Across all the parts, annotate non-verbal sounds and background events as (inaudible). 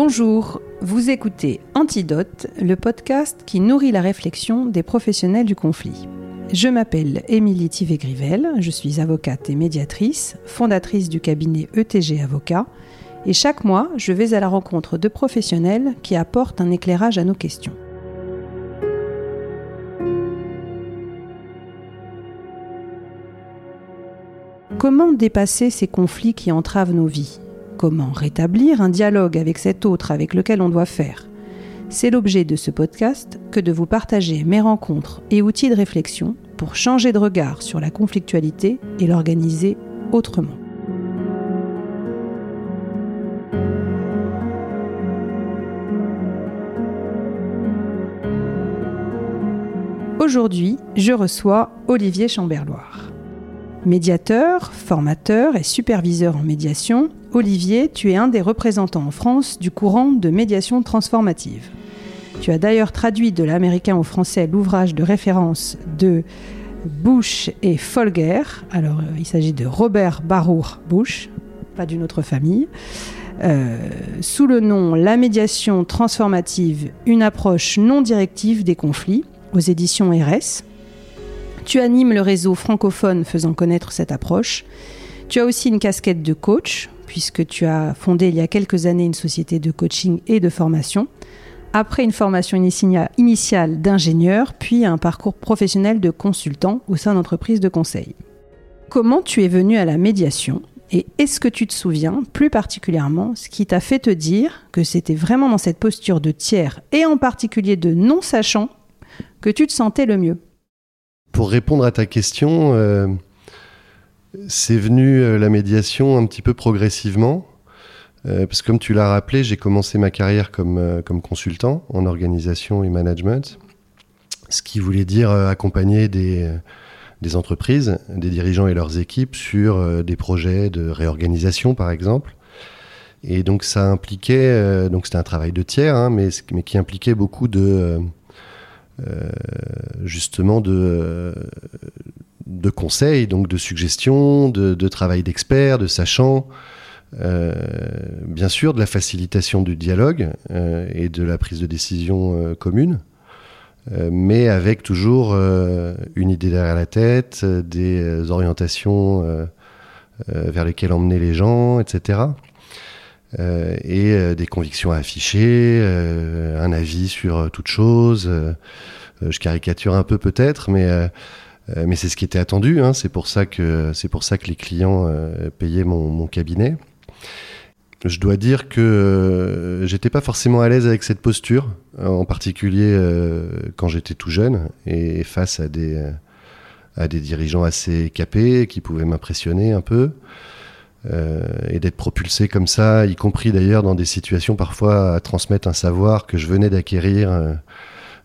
Bonjour, vous écoutez Antidote, le podcast qui nourrit la réflexion des professionnels du conflit. Je m'appelle Émilie Thivé-Grivel, je suis avocate et médiatrice, fondatrice du cabinet ETG Avocat, et chaque mois, je vais à la rencontre de professionnels qui apportent un éclairage à nos questions. Comment dépasser ces conflits qui entravent nos vies? Comment rétablir un dialogue avec cet autre avec lequel on doit faire? C'est l'objet de ce podcast que de vous partager mes rencontres et outils de réflexion pour changer de regard sur la conflictualité et l'organiser autrement. Aujourd'hui, je reçois Olivier Chamberloir. Médiateur, formateur et superviseur en médiation, Olivier, tu es un des représentants en France du courant de médiation transformative. Tu as d'ailleurs traduit de l'américain au français l'ouvrage de référence de Bush et Folger. Alors, euh, il s'agit de Robert Baruch Bush, pas d'une autre famille. Euh, sous le nom La médiation transformative, une approche non directive des conflits, aux éditions RS. Tu animes le réseau francophone faisant connaître cette approche. Tu as aussi une casquette de coach puisque tu as fondé il y a quelques années une société de coaching et de formation, après une formation initiale d'ingénieur, puis un parcours professionnel de consultant au sein d'entreprises de conseil. Comment tu es venu à la médiation et est-ce que tu te souviens plus particulièrement ce qui t'a fait te dire que c'était vraiment dans cette posture de tiers et en particulier de non-sachant que tu te sentais le mieux Pour répondre à ta question, euh, c'est venu euh, la médiation un petit peu progressivement. Euh, parce que comme tu l'as rappelé, j'ai commencé ma carrière comme, comme consultant en organisation et management, ce qui voulait dire accompagner des, des, entreprises, des dirigeants et leurs équipes sur des projets de réorganisation par exemple. Et donc ça impliquait, donc c'était un travail de tiers, hein, mais, mais qui impliquait beaucoup de justement de de conseils, donc de suggestions, de, travail d'experts, de sachants, euh, bien sûr de la facilitation du dialogue euh, et de la prise de décision euh, commune, mais avec toujours une idée derrière la tête, des orientations vers lesquelles emmener les gens, etc. et des convictions à afficher, un avis sur toute chose. je caricature un peu peut-être, mais euh, mais c'est ce qui était attendu. Hein. C'est pour ça que c'est pour ça que les clients euh, payaient mon, cabinet. Je dois dire que euh, j'étais pas forcément à l'aise avec cette posture, en particulier quand j'étais tout jeune et face à des à des dirigeants assez capés qui pouvaient m'impressionner un peu. Et d'être propulsé comme ça, y compris d'ailleurs dans des situations parfois à transmettre un savoir que je venais d'acquérir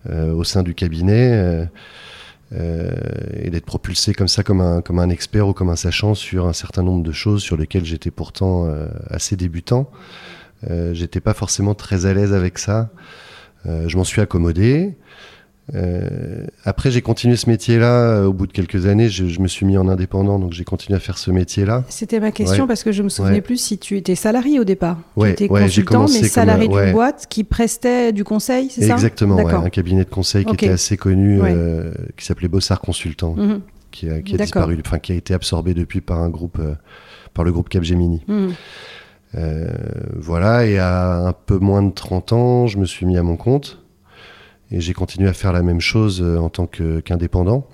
au sein du cabinet. Euh, et d'être propulsé comme ça, comme un, comme un expert ou comme un sachant sur un certain nombre de choses sur lesquelles j'étais pourtant euh, assez débutant. Euh, j'étais pas forcément très à l'aise avec ça. je m'en suis accommodé. Euh, après, j'ai continué ce métier-là. Euh, au bout de quelques années, je, je me suis mis en indépendant, donc j'ai continué à faire ce métier-là. C'était ma question parce que je me souvenais plus si tu étais salarié au départ. Ouais, tu étais consultant, mais salarié d'une boîte qui prestait du conseil, c'est ça? Exactement, un cabinet de conseil qui était assez connu, euh, qui s'appelait Bossard Consultant, mhm. qui a, qui a disparu, enfin qui a été absorbé depuis par un groupe, euh, par le groupe Capgemini. Mhm. voilà, et à un peu moins de 30 ans, je me suis mis à mon compte. Et j'ai continué à faire la même chose euh, en tant qu'indépendant.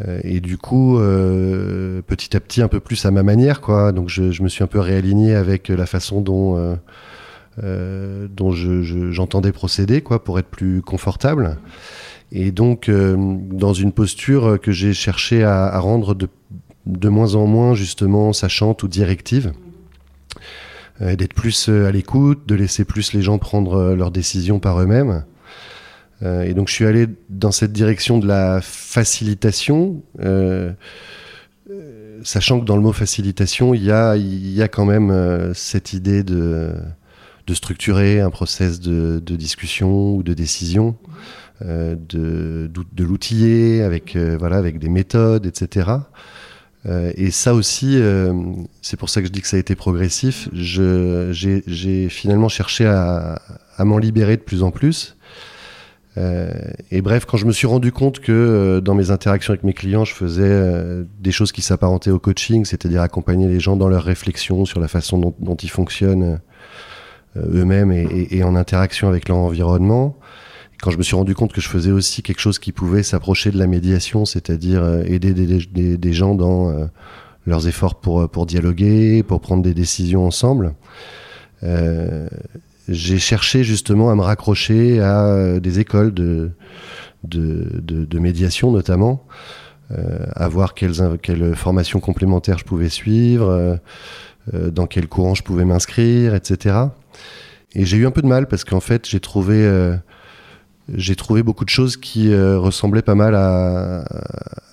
Euh, et du coup, euh, petit à petit, un peu plus à ma manière, quoi. Donc, je, me suis un peu réaligné avec la façon dont dont j'entendais procéder, quoi, pour être plus confortable. Et donc, dans une posture que j'ai cherché à, rendre de, de, moins en moins, justement, sachante ou directive, d'être plus à l'écoute, de laisser plus les gens prendre leurs décisions par eux-mêmes. Euh, et donc je suis allé dans cette direction de la facilitation, euh, sachant que dans le mot facilitation, il y a, y a quand même euh, cette idée de, de structurer un process de, discussion ou de décision, euh, de, de l'outiller avec, euh, voilà, avec des méthodes, etc. Euh, et ça aussi, c'est pour ça que je dis que ça a été progressif. J'ai finalement cherché à m'en libérer de plus en plus. Et bref, quand je me suis rendu compte que dans mes interactions avec mes clients, je faisais des choses qui s'apparentaient au coaching, c'est-à-dire accompagner les gens dans leur réflexion sur la façon dont, ils fonctionnent euh, eux-mêmes et, en interaction avec leur environnement. quand je me suis rendu compte que je faisais aussi quelque chose qui pouvait s'approcher de la médiation, c'est-à-dire euh, aider des, gens dans euh, leurs efforts pour dialoguer, pour prendre des décisions ensemble, j'ai cherché justement à me raccrocher à des écoles de, de, médiation notamment, à voir quelles, quelles formations complémentaires je pouvais suivre, dans quel courant je pouvais m'inscrire, etc. Et j'ai eu un peu de mal parce qu'en fait, j'ai trouvé, euh, trouvé beaucoup de choses qui euh, ressemblaient pas mal à,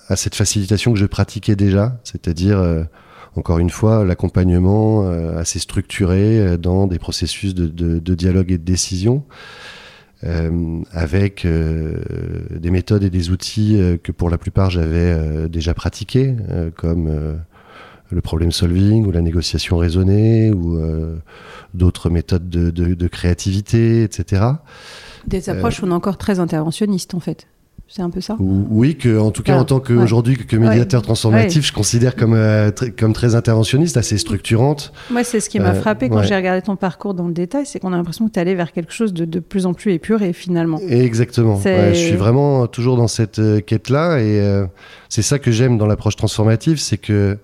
à, cette facilitation que je pratiquais déjà, c'est-à-dire, euh, encore une fois, l'accompagnement assez structuré dans des processus de, de, de dialogue et de décision. avec des méthodes et des outils que pour la plupart j'avais déjà pratiqués, comme le problem solving ou la négociation raisonnée ou euh, d'autres méthodes de, de, créativité, etc. Des approches, on est encore très interventionnistes en fait. C'est un peu ça. Oui, que, en tout cas, en tant qu'aujourd'hui, que médiateur transformatif, je considère comme, euh, comme très interventionniste, assez structurante. Moi, c'est ce qui m'a euh, frappé quand j'ai regardé ton parcours dans le détail, c'est qu'on a l'impression que tu allé vers quelque chose de, de plus en plus épuré, finalement. Exactement. je suis vraiment toujours dans cette quête-là, et c'est ça que j'aime dans l'approche transformative, c'est que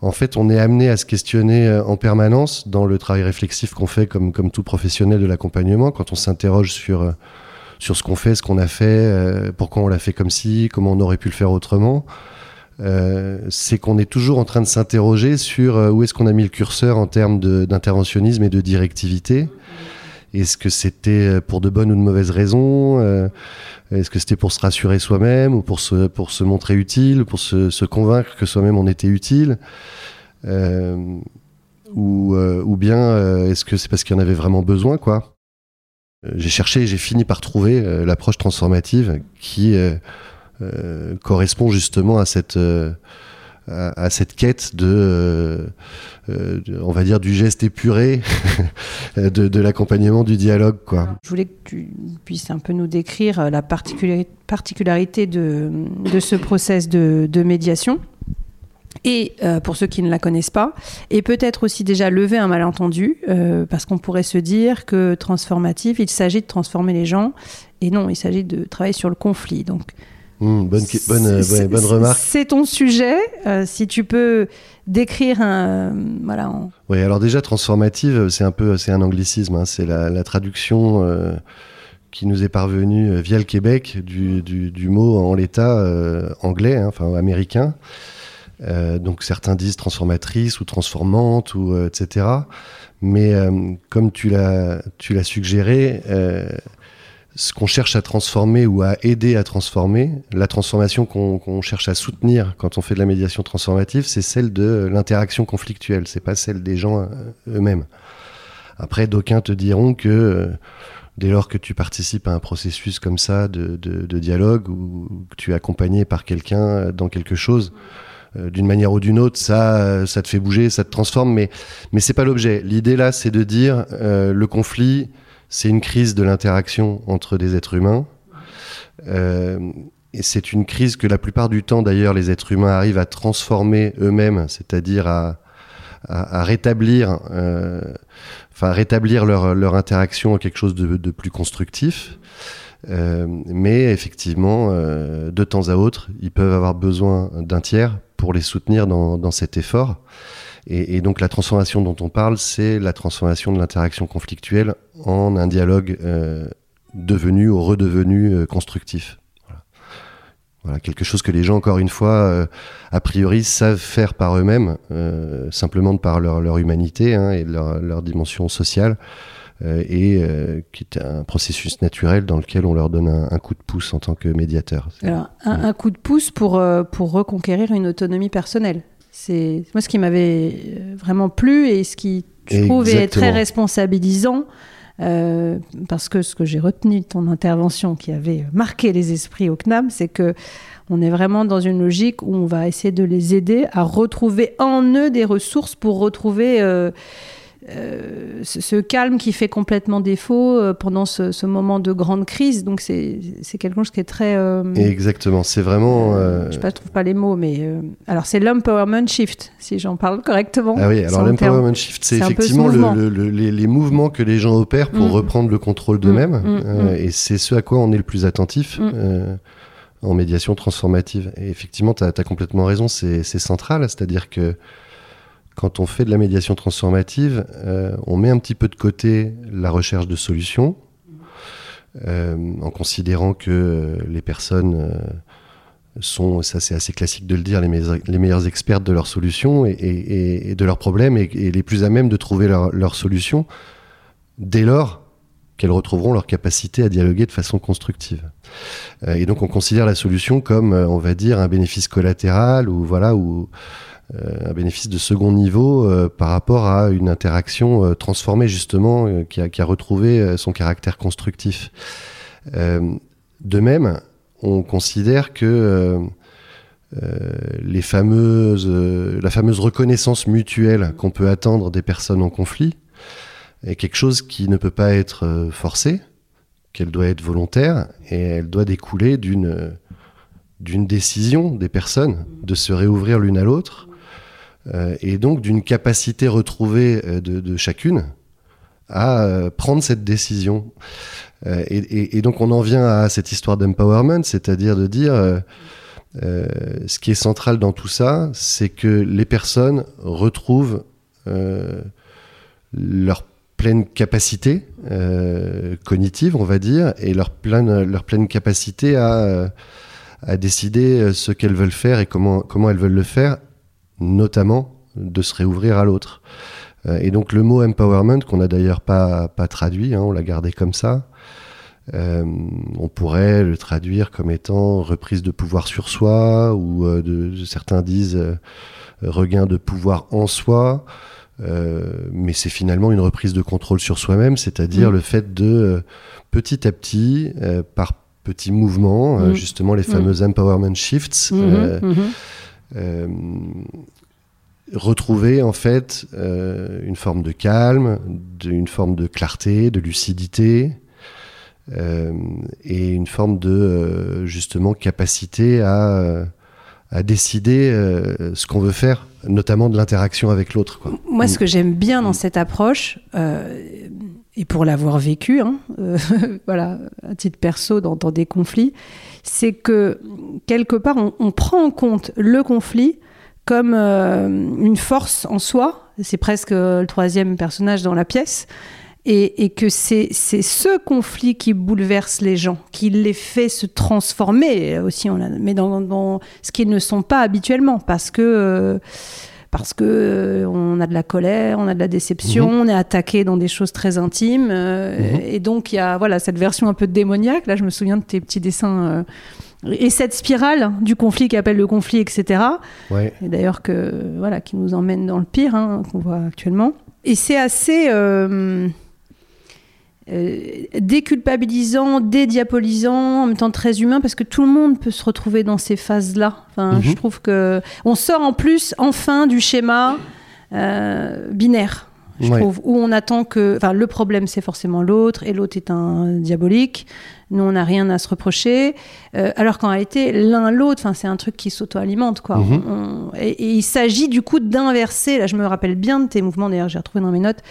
en fait, on est amené à se questionner euh, en permanence dans le travail réflexif qu'on fait comme, comme tout professionnel de l'accompagnement, quand on s'interroge sur, euh, sur ce qu'on fait, ce qu'on a fait, euh, pourquoi on l'a fait comme ci, comment on aurait pu le faire autrement. c'est qu'on est toujours en train de s'interroger sur où est-ce qu'on a mis le curseur en termes d'interventionnisme et de directivité. Est-ce que c'était pour de bonnes ou de mauvaises raisons Est-ce que c'était pour se rassurer soi-même ou pour se, pour se montrer utile, pour se, se convaincre que soi-même on était utile euh, ou, euh, ou, bien euh, est-ce que c'est parce qu'il y en avait vraiment besoin quoi J'ai cherché et j'ai fini par trouver l'approche transformative qui correspond justement à cette à, cette quête de, euh, on va dire, du geste épuré, (laughs) de, de l'accompagnement du dialogue. Quoi. Je voulais que tu puisses un peu nous décrire euh, la particularité de, de ce process de médiation. Et euh, pour ceux qui ne la connaissent pas, et peut-être aussi déjà lever un malentendu, parce qu'on pourrait se dire que transformatif, il s'agit de transformer les gens, et non, il s'agit de travailler sur le conflit. Donc, Hmm, bonne, bonne, bonne, remarque. C'est ton sujet. Euh, si tu peux décrire un. Voilà. Oui, alors déjà, transformative, c'est un peu c'est un anglicisme. Hein. c'est la, la, traduction euh, qui nous est parvenue euh, via le Québec du, du, du mot en l'état anglais, hein, enfin américain. donc certains disent transformatrice ou transformante, ou, etc. Mais comme tu l'as suggéré, ce qu'on cherche à transformer ou à aider à transformer, la transformation qu'on cherche à soutenir quand on fait de la médiation transformative, c'est celle de l'interaction conflictuelle, c'est pas celle des gens euh, eux-mêmes. Après, d'aucuns te diront que euh, dès lors que tu participes à un processus comme ça de, dialogue ou que tu es accompagné par quelqu'un euh, dans quelque chose, d'une manière ou d'une autre, ça, ça te fait bouger, ça te transforme, mais, mais c'est pas l'objet. L'idée là, c'est de dire le conflit, c'est une crise de l'interaction entre des êtres humains. Euh, et c'est une crise que la plupart du temps, d'ailleurs, les êtres humains arrivent à transformer eux-mêmes, c'est-à-dire à, rétablir, euh, enfin rétablir leur, interaction en quelque chose de, plus constructif. Euh, mais effectivement, de temps à autre, ils peuvent avoir besoin d'un tiers pour les soutenir dans cet effort. Et, donc la transformation dont on parle, c'est la transformation de l'interaction conflictuelle en un dialogue euh, devenu ou redevenu euh, constructif. Voilà. quelque chose que les gens, encore une fois, euh, a priori, savent faire par eux-mêmes, simplement de par leur, humanité hein, et leur, dimension sociale, et qui est un processus naturel dans lequel on leur donne un, coup de pouce en tant que médiateur. Alors, un, un coup de pouce pour, pour reconquérir une autonomie personnelle c'est moi ce qui m'avait euh, vraiment plu et ce qui je trouve, et très responsabilisant. Euh, parce que ce que j'ai retenu de ton intervention qui avait marqué les esprits au CNAM, c'est que on est vraiment dans une logique où on va essayer de les aider à retrouver en eux des ressources pour retrouver euh, euh, ce, calme qui fait complètement défaut euh, pendant ce, moment de grande crise. Donc c'est quelque chose qui est très... Exactement, c'est vraiment... je ne trouve pas les mots, mais... alors c'est l'empowerment shift, si j'en parle correctement. Ah oui, alors l'empowerment shift, c'est effectivement les, mouvements que les gens opèrent pour mm. reprendre le contrôle d'eux-mêmes. Mm, mm, et c'est ce à quoi on est le plus attentif en médiation transformative. Et effectivement, tu as, complètement raison, c'est central, c'est-à-dire que quand on fait de la médiation transformative, euh, on met un petit peu de côté la recherche de solutions, euh, en considérant que euh, les personnes sont, ça c'est assez classique de le dire, les, meilleures expertes de leurs solutions et, de leurs problèmes et, les plus à même de trouver leurs leur solutions dès lors qu'elles retrouveront leur capacité à dialoguer de façon constructive. Et donc on considère la solution comme, on va dire, un bénéfice collatéral ou voilà ou un bénéfice de second niveau par rapport à une interaction transformée justement qui a, qui, a, retrouvé son caractère constructif. de même, on considère que les fameuses, la fameuse reconnaissance mutuelle qu'on peut attendre des personnes en conflit, est quelque chose qui ne peut pas être euh, forcé, qu'elle doit être volontaire et elle doit découler d'une d'une décision des personnes de se réouvrir l'une à l'autre euh, et donc d'une capacité retrouvée euh, de, chacune à prendre cette décision. et, donc on en vient à cette histoire d'empowerment, c'est-à-dire de dire ce qui est central dans tout ça, c'est que les personnes retrouvent leur pleine capacité euh, cognitive, on va dire, et leur pleine, leur pleine capacité à, à décider euh, ce qu'elles veulent faire et comment, comment elles veulent le faire, notamment de se réouvrir à l'autre. Euh, et donc le mot empowerment, qu'on n'a d'ailleurs pas, pas traduit, hein, on l'a gardé comme ça, on pourrait le traduire comme étant reprise de pouvoir sur soi, ou de, certains disent regain de pouvoir en soi. Euh, mais c'est finalement une reprise de contrôle sur soi-même, c'est-à-dire mm. le fait de euh, petit à petit, euh, par petits mouvements, mm. justement les mm. fameux empowerment shifts, mm-hmm, mm-hmm. Retrouver en fait une forme de calme, une forme de clarté, de lucidité. et une forme de justement capacité à, à décider ce qu'on veut faire notamment de l'interaction avec l'autre. Moi, ce que j'aime bien dans cette approche, euh, et pour l'avoir vécu, hein, euh, (laughs) voilà, à titre perso, dans, des conflits, c'est que quelque part, on, prend en compte le conflit comme euh, une force en soi. C'est presque le troisième personnage dans la pièce. Et, que c'est ce conflit qui bouleverse les gens, qui les fait se transformer aussi, mais dans, ce qu'ils ne sont pas habituellement, parce que euh, parce que euh, on a de la colère, on a de la déception, mhm. on est attaqué dans des choses très intimes, euh, mhm. et donc il y a voilà cette version un peu démoniaque. Là, je me souviens de tes petits dessins. et cette spirale du conflit qui appelle le conflit, etc. Et d'ailleurs que voilà qui nous emmène dans le pire hein, qu'on voit actuellement. Et c'est assez euh, déculpabilisant, dédiabolisant, en même temps très humain, parce que tout le monde peut se retrouver dans ces phases-là. Enfin, mhm. Je trouve que on sort en plus enfin du schéma euh, binaire. Je trouve, où on attend que. Enfin, le problème, c'est forcément l'autre, et l'autre est un diabolique. Nous, on n'a rien à se reprocher. Euh, alors qu'en réalité, l'un l'autre, enfin, c'est un truc qui s'auto-alimente, quoi. Mhm. et, il s'agit du coup d'inverser. Là, je me rappelle bien de tes mouvements, d'ailleurs, j'ai retrouvé dans mes notes,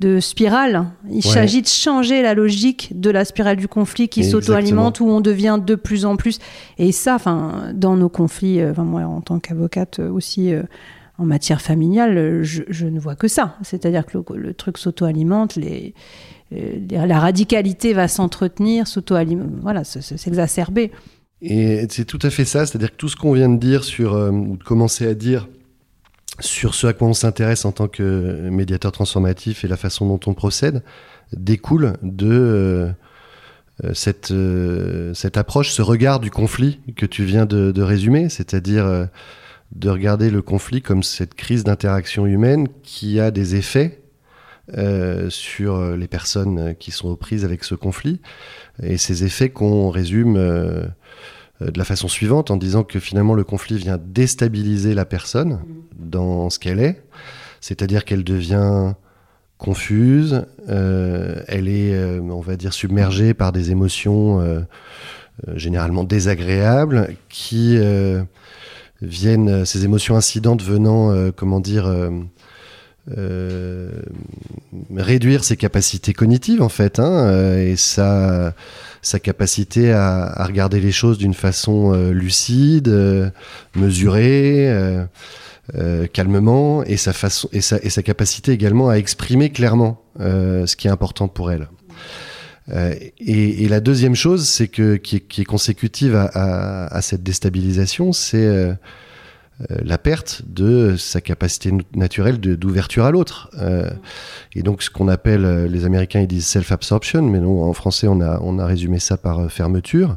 de spirale. Il s'agit de changer la logique de la spirale du conflit qui s'auto-alimente, où on devient de plus en plus. Et ça, enfin, dans nos conflits, euh, enfin, moi, en tant qu'avocate euh, aussi en matière familiale, je, ne vois que ça. C'est-à-dire que le, truc s'auto-alimente, euh, la radicalité va s'entretenir, s'auto-alimenter, voilà, s'exacerber. Et c'est tout à fait ça, c'est-à-dire que tout ce qu'on vient de dire sur, euh, ou de commencer à dire sur ce à quoi on s'intéresse en tant que médiateur transformatif et la façon dont on procède, découle de euh, cette, cette approche, ce regard du conflit que tu viens de, résumer, c'est-à-dire de regarder le conflit comme cette crise d'interaction humaine qui a des effets sur les personnes qui sont aux prises avec ce conflit. Et ces effets qu'on résume de la façon suivante en disant que finalement le conflit vient déstabiliser la personne dans ce qu'elle est, c'est-à-dire qu'elle devient confuse, elle est, on va dire, submergée par des émotions généralement désagréables qui viennent, euh, ces émotions incidentes venant, euh, comment dire, euh, réduire ses capacités cognitives en fait, hein, et sa, sa capacité à, regarder les choses d'une façon lucide, mesurée, calmement, et sa, façon, et, sa, et sa capacité également à exprimer clairement ce qui est important pour elle. Et, la deuxième chose, c'est que qui est, consécutive à, cette déstabilisation, c'est euh, la perte de sa capacité naturelle d'ouverture à l'autre. Euh, et donc ce qu'on appelle, euh, les Américains ils disent self-absorption, mais nous en français on a, on a résumé ça par fermeture.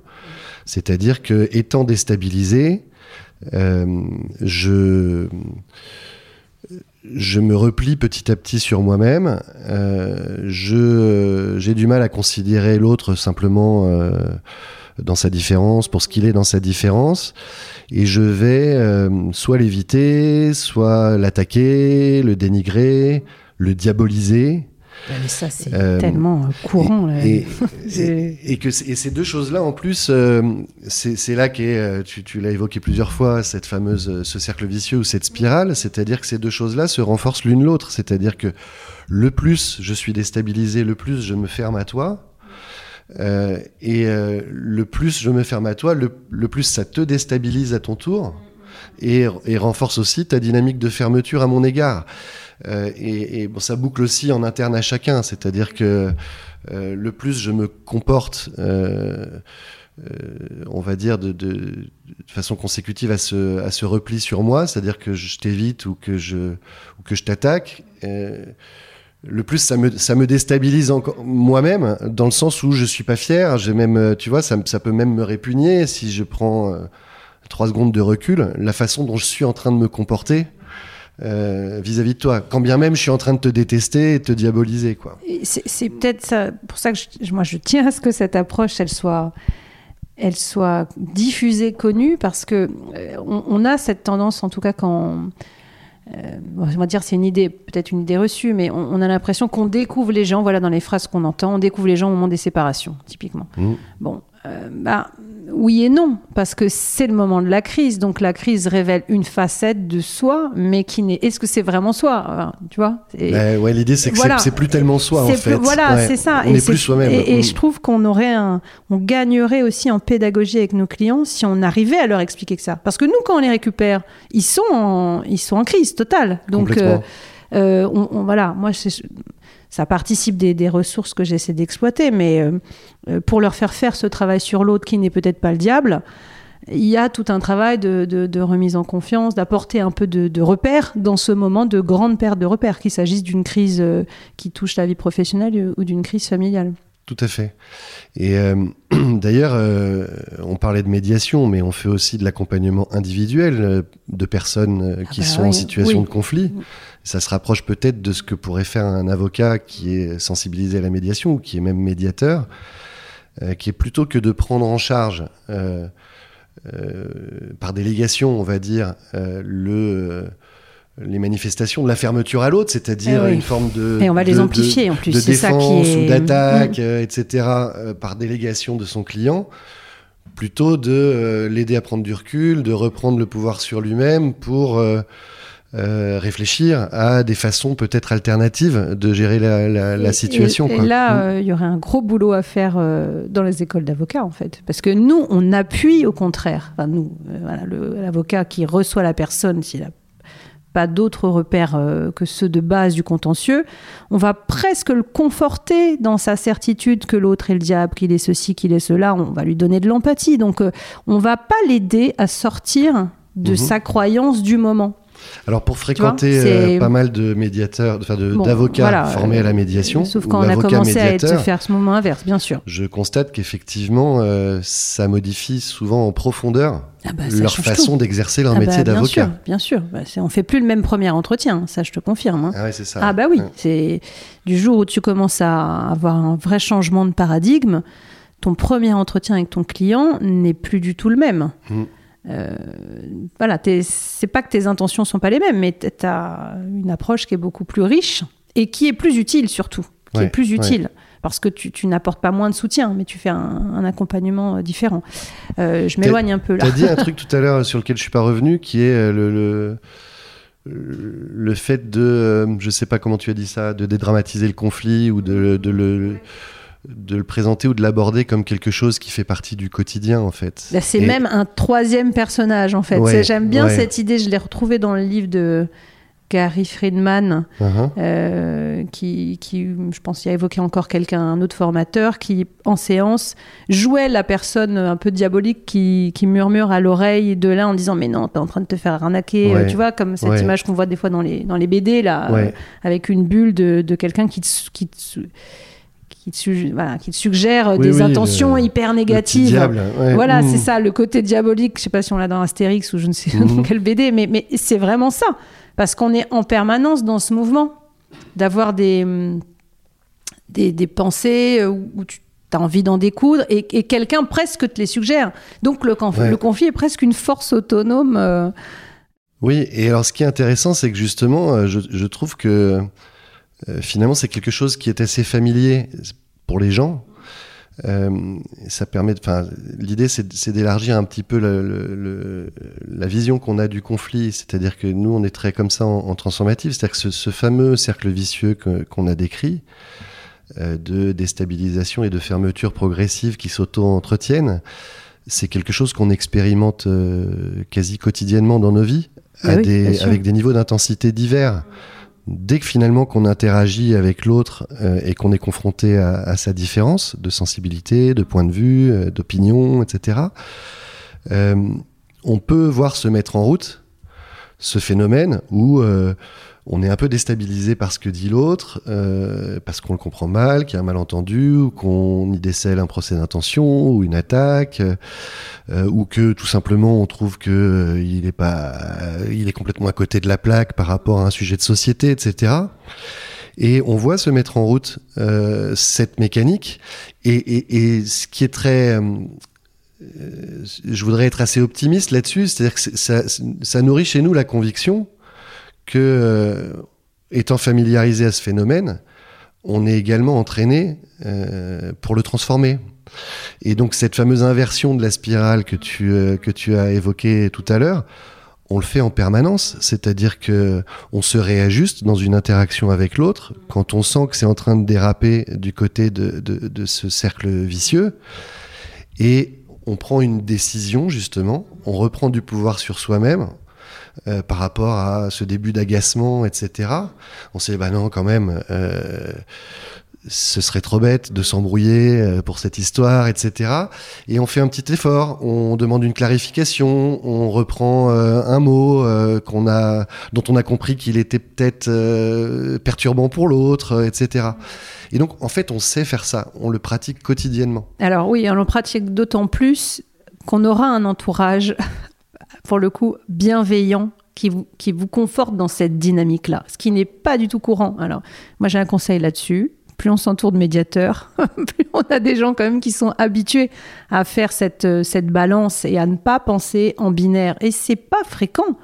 C'est-à-dire que étant déstabilisé, je, je me replie petit à petit sur moi-même. je j'ai du mal à considérer l'autre simplement dans sa différence, pour ce qu'il est dans sa différence. Et je vais euh, soit l'éviter, soit l'attaquer, le dénigrer, le diaboliser. Mais ça, c'est euh, tellement euh, courant. Et, (laughs) et, que et ces deux choses-là, en plus, c'est là qu'est, tu, tu l'as évoqué plusieurs fois, cette fameuse, ce cercle vicieux ou cette spirale, c'est-à-dire que ces deux choses-là se renforcent l'une l'autre. C'est-à-dire que le plus je suis déstabilisé, le plus je me ferme à toi, euh, et euh, le plus je me ferme à toi, le, plus ça te déstabilise à ton tour et, renforce aussi ta dynamique de fermeture à mon égard. Euh, et, bon, ça boucle aussi en interne à chacun, c'est-à-dire que le plus je me comporte, on va dire, de, façon consécutive à ce, repli sur moi, c'est-à-dire que je t'évite ou que je, ou que je t'attaque le plus ça me, ça me déstabilise moi-même, dans le sens où je suis pas fier. Même, euh, tu vois, ça, peut même me répugner si je prends euh, trois secondes de recul, la façon dont je suis en train de me comporter euh, vis-à-vis de toi. Quand bien même je suis en train de te détester et de te diaboliser, quoi. C'est peut-être ça, pour ça que moi je tiens à ce que cette approche, elle soit elle soit diffusée, connue, parce que on, on, a cette tendance, en tout cas quand euh, on va dire c'est une idée, peut-être une idée reçue, mais on, a l'impression qu'on découvre les gens, voilà, dans les phrases qu'on entend, on découvre les gens au moment des séparations, typiquement. Mmh. Bon, euh, bah, oui et non, parce que c'est le moment de la crise. Donc la crise révèle une facette de soi, mais qui n'est. Est-ce que c'est vraiment soi Tu vois? Ben Ouais, l'idée c'est que c'est plus tellement soi en fait. Voilà, c'est ça. On n'est plus soi-même. Et, je trouve qu'on aurait un, on gagnerait aussi en pédagogie avec nos clients si on arrivait à leur expliquer que ça. Parce que nous, quand on les récupère, ils sont en, ils sont en crise totale. Donc euh, euh, on, voilà, moi ça participe des, ressources que j'essaie d'exploiter, mais euh, euh, pour leur faire faire ce travail sur l'autre qui n'est peut-être pas le diable, il y a tout un travail de, remise en confiance, d'apporter un peu de, repères dans ce moment de grande perte de repères, qu'il s'agisse d'une crise euh, qui touche la vie professionnelle ou d'une crise familiale. Tout à fait. Et (clears throat) d'ailleurs, on parlait de médiation, mais on fait aussi de l'accompagnement individuel de personnes qui ah bah sont en situation de conflit ça se rapproche peut-être de ce que pourrait faire un avocat qui est sensibilisé à la médiation ou qui est même médiateur, euh, qui est plutôt que de prendre en charge euh, euh, par délégation, on va dire, le les manifestations de la fermeture à l'autre, c'est-à-dire eh une forme de et on va les amplifier en plus, de défense ou d'attaque, mm. etc. par délégation de son client, plutôt de l'aider à prendre du recul, de reprendre le pouvoir sur lui-même pour euh, réfléchir à des façons peut-être alternatives de gérer la, situation. Et, là, mm. euh, il y aurait un gros boulot à faire euh, dans les écoles d'avocats, en fait. Parce que nous, on appuie au contraire. Enfin, nous, l'avocat qui reçoit la personne, s'il n'a pas d'autres repères que ceux de base du contentieux, on va presque le conforter dans sa certitude que l'autre est le diable, qu'il est ceci, qu'il est cela. On va lui donner de l'empathie. Donc, on va pas l'aider à sortir de mm-hmm. sa croyance du moment. Alors pour fréquenter euh, pas mal de médiateurs, enfin d'avocats formés à la médiation, sauf quand on a commencé à être, faire ce moment inverse, bien sûr. Je constate qu'effectivement, euh, ça modifie souvent en profondeur ah bah, leur façon d'exercer leur ah métier bah, d'avocat. Bien sûr, bien sûr. Bah, on fait plus le même premier entretien, ça je te confirme. Hein. Ah ouais, c'est ça. Ah bah oui, c'est du jour où tu commences à avoir un vrai changement de paradigme, ton premier entretien avec ton client n'est plus du tout le même. Mmh. Euh, voilà, c'est pas que tes intentions sont pas les mêmes, mais tu as une approche qui est beaucoup plus riche et qui est plus utile surtout, qui est plus utile. Parce que tu, n'apportes pas moins de soutien, mais tu fais un, accompagnement euh, différent. Euh, je m'éloigne un peu là. Tu as dit un (laughs) truc tout à l'heure sur lequel je suis pas revenu, qui est le, le le fait de, je sais pas comment tu as dit ça, de dédramatiser le conflit ou de, de le de le présenter ou de l'aborder comme quelque chose qui fait partie du quotidien en fait. c'est même un troisième personnage en fait. J'aime bien cette idée, je l'ai retrouvée dans le livre de Gary Friedman, uh-huh. euh, qui, je pense, y a évoqué encore quelqu'un, un autre formateur, qui en séance jouait la personne un peu diabolique qui, murmure à l'oreille de là en disant mais non, t'es en train de te faire arnaquer, euh, tu vois, comme cette image qu'on voit des fois dans les, dans les BD là, euh, avec une bulle de, quelqu'un qui, qui qui te, suggère des intentions hyper négatives. Voilà, c'est mmh. ça, le côté diabolique. Je sais pas si on l'a dans Astérix ou je ne sais (laughs) mmh. dans quel BD, mais, mais c'est vraiment ça. Parce qu'on est en permanence dans ce mouvement d'avoir des, des, des, pensées où tu as envie d'en découdre et, quelqu'un presque te les suggère. Donc le, le, conflit est presque une force autonome. Euh. Oui, et alors ce qui est intéressant, c'est que justement, euh, je, je trouve que euh, finalement, c'est quelque chose qui est assez familier pour les gens. Euh, ça permet, enfin, l'idée c'est d'élargir un petit peu le, la vision qu'on a du conflit, c'est-à-dire que nous on est très comme ça en, en transformative, c'est-à-dire que ce, ce, fameux cercle vicieux qu'on a décrit euh, de déstabilisation et de fermeture progressive qui s'auto-entretiennent, c'est quelque chose qu'on expérimente euh, quasi quotidiennement dans nos vies, à ah des, avec des niveaux d'intensité divers dès que finalement qu'on interagit avec l'autre euh, et qu'on est confronté à, sa différence de sensibilité, de point de vue, euh, d'opinion, etc., euh, on peut voir se mettre en route ce phénomène où on est un peu déstabilisé par ce que dit l'autre, euh, parce qu'on le comprend mal, qu'il y a un malentendu, ou qu'on y décèle un procès d'intention ou une attaque, euh, ou que tout simplement on trouve que euh, est pas, il est complètement à côté de la plaque par rapport à un sujet de société, etc. Et on voit se mettre en route cette mécanique. Et, ce qui est très je voudrais être assez optimiste là-dessus, c'est-à-dire que ça, nourrit chez nous la conviction que, euh, étant familiarisé à ce phénomène, on est également entraîné euh, pour le transformer. Et donc cette fameuse inversion de la spirale que tu, euh, que tu as évoquée tout à l'heure, on le fait en permanence, c'est-à-dire que on se réajuste dans une interaction avec l'autre quand on sent que c'est en train de déraper du côté de, de, de, ce cercle vicieux, et on prend une décision justement, on reprend du pouvoir sur soi-même euh, par rapport à ce début d'agacement, etc. On s'est dit, bah non, quand même, euh, ce serait trop bête de s'embrouiller euh, pour cette histoire, etc. Et on fait un petit effort, on demande une clarification, on reprend un mot qu'on a, dont on a compris qu'il était peut-être perturbant pour l'autre, etc. Et donc, en fait, on sait faire ça, on le pratique quotidiennement. Alors oui, on le pratique d'autant plus qu'on aura un entourage pour le coup, bienveillant qui vous, qui vous conforte dans cette dynamique-là, ce qui n'est pas du tout courant. Alors, moi, j'ai un conseil là-dessus. Plus on s'entoure de médiateurs, (laughs) plus on a des gens quand même qui sont habitués à faire cette, euh, cette balance et à ne pas penser en binaire. Et c'est pas fréquent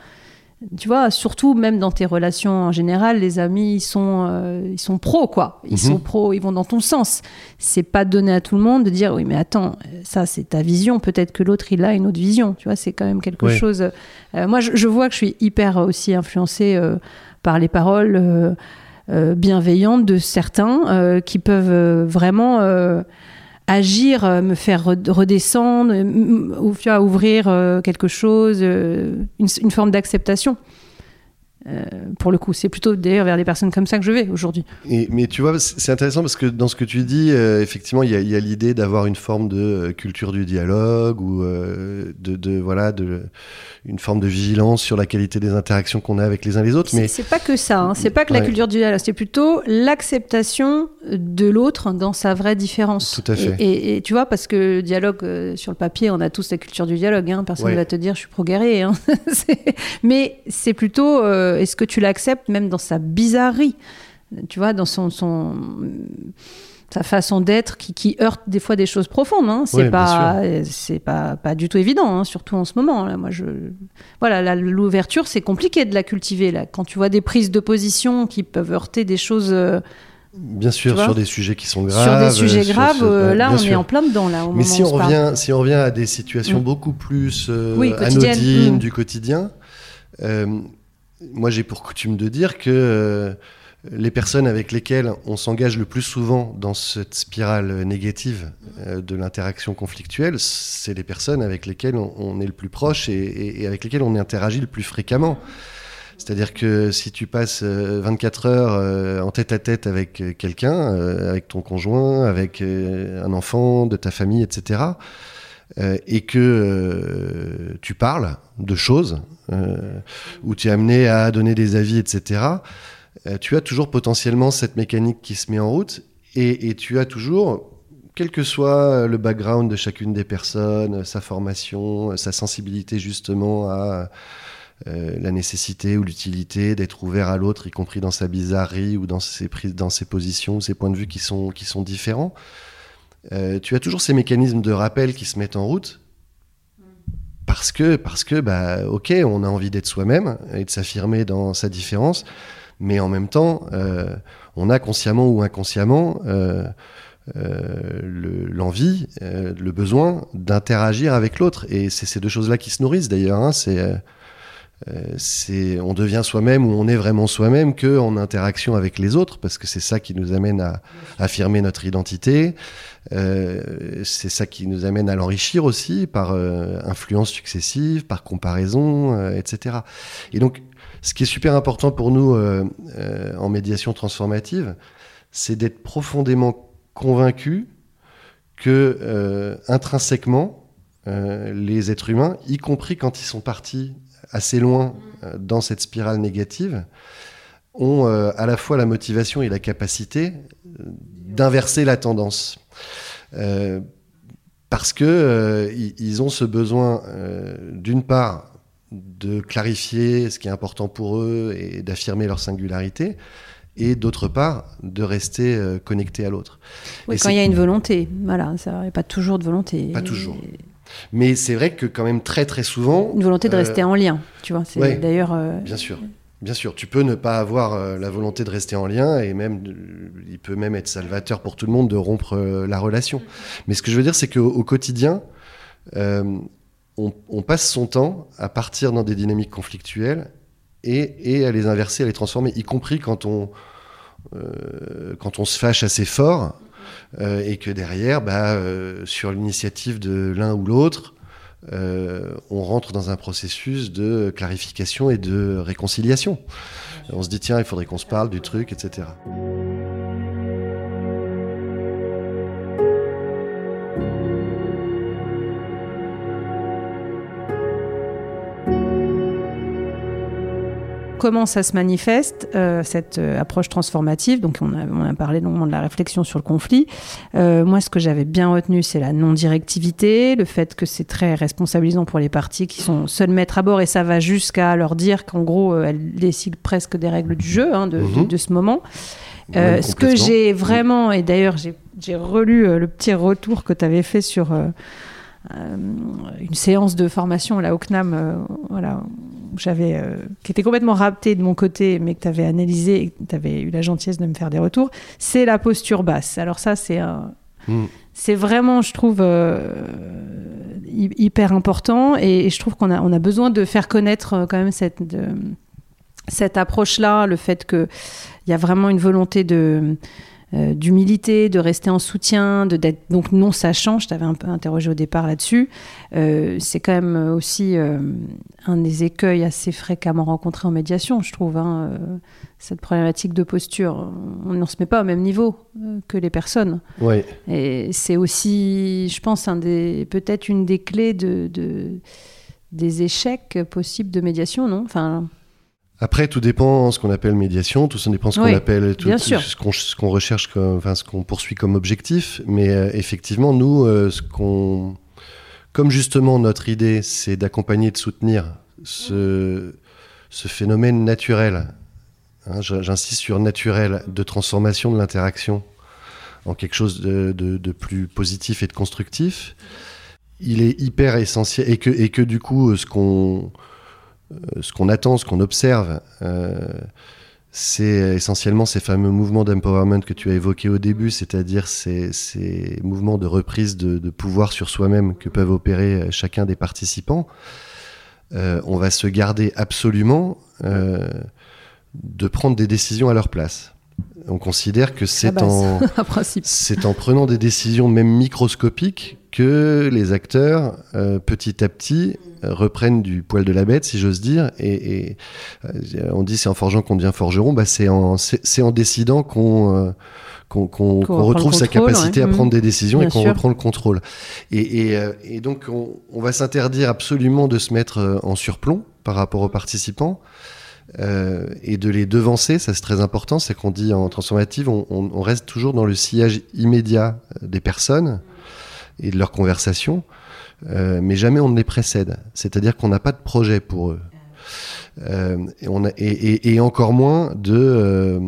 tu vois, surtout même dans tes relations en général, les amis, ils sont, euh, ils sont pros, quoi. Ils mhm. sont pros, ils vont dans ton sens. C'est pas donné à tout le monde de dire, oui, mais attends, ça, c'est ta vision. Peut-être que l'autre, il a une autre vision. Tu vois, c'est quand même quelque chose. Euh, moi, je, vois que je suis hyper aussi influencée euh, par les paroles bienveillantes de certains qui peuvent vraiment agir, euh, me faire redescendre, ou ouvrir euh, quelque chose, euh, une, forme d'acceptation. Euh, pour le coup, c'est plutôt d'ailleurs vers des personnes comme ça que je vais aujourd'hui. Mais tu vois, c'est intéressant parce que dans ce que tu dis, euh, effectivement, il y a, l'idée d'avoir une forme de euh, culture du dialogue ou de, de, voilà de une forme de vigilance sur la qualité des interactions qu'on a avec les uns les autres. Mais c'est pas que ça. Hein. C'est pas que la culture du dialogue. C'est plutôt l'acceptation de l'autre dans sa vraie différence. Tout à fait. Et, tu vois, parce que dialogue sur le papier, on a tous la culture du dialogue. Hein. Personne ne va te dire je suis pro-guerrier. Hein. (laughs) mais c'est plutôt euh, est-ce que tu l'acceptes même dans sa bizarrerie Tu vois, dans son, son sa façon d'être qui, qui, heurte des fois des choses profondes. Hein. C'est pas, c'est pas, pas du tout évident, hein, surtout en ce moment. Là. Moi, je, voilà, l'ouverture, c'est compliqué de la cultiver. Là. Quand tu vois des prises de position qui peuvent heurter des choses. Euh, Bien sûr, sur des sujets qui sont graves. Sur des sujets graves, euh, là, on est en plein dedans. Là, Mais si on, revient, si on revient à des situations mm. beaucoup plus anodines mm. du quotidien, moi, j'ai pour coutume de dire que euh, les personnes avec lesquelles on s'engage le plus souvent dans cette spirale négative euh, de l'interaction conflictuelle, c'est les personnes avec lesquelles on, est le plus proche et, avec lesquelles on interagit le plus fréquemment. C'est-à-dire que si tu passes 24 euh, heures en tête à tête avec quelqu'un, avec ton conjoint, avec un enfant de ta famille, etc., euh, et que euh, tu parles de choses, euh, où tu es amené à donner des avis, etc., tu as toujours potentiellement cette mécanique qui se met en route et, tu as toujours, quel que soit le background de chacune des personnes, sa formation, sa sensibilité justement à la nécessité ou l'utilité d'être ouvert à l'autre, y compris dans sa bizarrerie ou dans ses, dans ses positions, ses points de vue qui sont différents. Euh, tu as toujours ces mécanismes de rappel qui se mettent en route parce que, parce que bah, ok, on a envie d'être soi-même et de s'affirmer dans sa différence, mais en même temps, euh, on a consciemment ou inconsciemment euh, l'envie, le, besoin d'interagir avec l'autre. Et c'est ces deux choses-là qui se nourrissent d'ailleurs. Hein. c'est c'est on devient soi-même ou on est vraiment soi-même que en interaction avec les autres parce que c'est ça qui nous amène à affirmer notre identité euh, c'est ça qui nous amène à l'enrichir aussi par euh, influence successive par comparaison euh, etc et donc ce qui est super important pour nous en médiation transformative c'est d'être profondément convaincu que intrinsèquement les êtres humains y compris quand ils sont partis assez loin euh, dans cette spirale négative, ont euh, à la fois la motivation et la capacité euh, d'inverser la tendance. Parce que ils ont ce besoin, d'une part, de clarifier ce qui est important pour eux et d'affirmer leur singularité, et d'autre part, de rester connecté à l'autre. Oui, quand il y a une volonté, voilà, ça n'y a pas toujours de volonté. Pas toujours. Mais c'est vrai que quand même très très souvent... Une volonté de rester euh, en lien, tu vois. C'est d'ailleurs... Euh, bien sûr. Bien sûr, tu peux ne pas avoir euh, la volonté de rester en lien et même il peut même être salvateur pour tout le monde de rompre la relation. Mais ce que je veux dire, c'est qu'au quotidien, on, passe son temps à partir dans des dynamiques conflictuelles et, et, à les inverser, à les transformer, y compris quand on, quand on se fâche assez fort. Euh, et que derrière, bah, euh, sur l'initiative de l'un ou l'autre, euh, on rentre dans un processus de clarification et de réconciliation. On se dit, tiens, il faudrait qu'on se parle du truc, etc. comment ça se manifeste, euh, cette euh, approche transformative. Donc, on a, parlé longuement de la réflexion sur le conflit. Euh, moi, ce que j'avais bien retenu, c'est la non-directivité, le fait que c'est très responsabilisant pour les parties qui sont seuls maîtres à bord, et ça va jusqu'à leur dire qu'en gros, elles décident presque des règles du jeu, hein, mhm. de, ce moment. ce que j'ai vraiment, et d'ailleurs, j'ai relu le petit retour que tu avais fait sur une séance de formation là, au CNAM, voilà, j'avais, euh, qui était complètement rapté de mon côté, mais que tu avais analysé et que tu avais eu la gentillesse de me faire des retours, c'est la posture basse. Alors ça, c'est hmm. C'est vraiment, je trouve, euh, hyper important et, je trouve qu'on a, on a besoin de faire connaître euh, quand même cette, cette approche-là, le fait qu'il y a vraiment une volonté de, euh, d'humilité, de rester en soutien, de d'être donc non sachant. Je t'avais un peu interrogé au départ là-dessus. Euh, c'est quand même aussi euh, un des écueils assez fréquemment rencontrés en médiation, je trouve. Hein, cette problématique de posture, on ne se met pas au même niveau que les personnes. Oui. Et c'est aussi, je pense, un des peut-être une des clés de, de des échecs possibles de médiation, non? Enfin. Après, tout dépend ce qu'on appelle médiation, tout ça dépend ce qu'on appelle, tout, ce qu'on recherche, comme, enfin ce qu'on poursuit comme objectif. Mais euh, effectivement, nous, euh, ce qu'on, comme justement notre idée, c'est d'accompagner, de soutenir ce, ce phénomène naturel. Hein, j'insiste sur naturel de transformation de l'interaction en quelque chose de, de, de, plus positif et de constructif. Il est hyper essentiel et que, et que du coup, ce qu'on ce qu'on attend, ce qu'on observe, euh, c'est essentiellement ces fameux mouvements d'empowerment que tu as évoqués au début, c'est-à-dire ces, mouvements de reprise de, pouvoir sur soi-même que peuvent opérer euh, chacun des participants. on va se garder absolument de prendre des décisions à leur place. On considère que c'est en, (laughs) en prenant des décisions même microscopiques que les acteurs, petit à petit, reprennent du poil de la bête, si j'ose dire. Et, euh, on dit c'est en forgeant qu'on devient forgeron. Bah, c'est en, décidant qu'on euh, retrouve sa capacité à prendre des décisions et qu'on reprend le contrôle. Et, euh, donc, on, va s'interdire absolument de se mettre en surplomb par rapport aux participants. et de les devancer, ça c'est très important, c'est qu'on dit en transformative, on, on, reste toujours dans le sillage immédiat des personnes et de leur conversation. Euh, mais jamais on ne les précède. C'est-à-dire qu'on n'a pas de projet pour eux. Euh, et, on a, et, et, encore moins de, euh,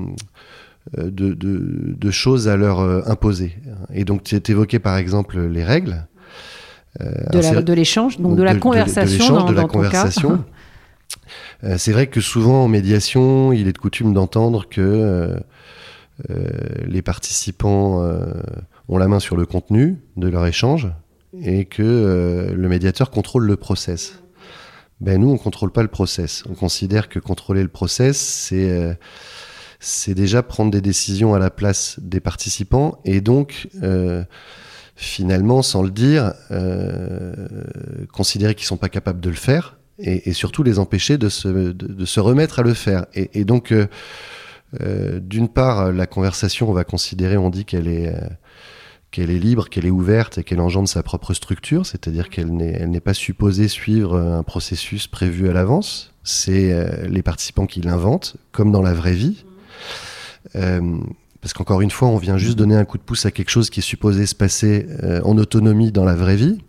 de, de, de, choses à leur imposer. Et donc, tu évoqué par exemple les règles. de l'échange, donc de la conversation. De, de la conversation. (laughs) C'est vrai que souvent en médiation, il est de coutume d'entendre que les participants ont la main sur le contenu de leur échange, et que euh, le médiateur contrôle le process. Ben nous, on contrôle pas le process. On considère que contrôler le process, c'est euh, déjà prendre des décisions à la place des participants et donc euh, finalement, sans le dire, considérer qu'ils sont pas capables de le faire et, surtout les empêcher de se, de, se, remettre à le faire. Et donc, d'une part, la conversation, on va considérer, on dit qu'elle est qu'elle est libre, qu'elle est ouverte et qu'elle engendre sa propre structure, c'est-à-dire qu'elle n'est pas supposée suivre un processus prévu à l'avance. C'est euh, les participants qui l'inventent, comme dans la vraie vie. Euh, parce qu'encore une fois, on vient juste donner un coup de pouce à quelque chose qui est supposé se passer euh, en autonomie dans la vraie vie.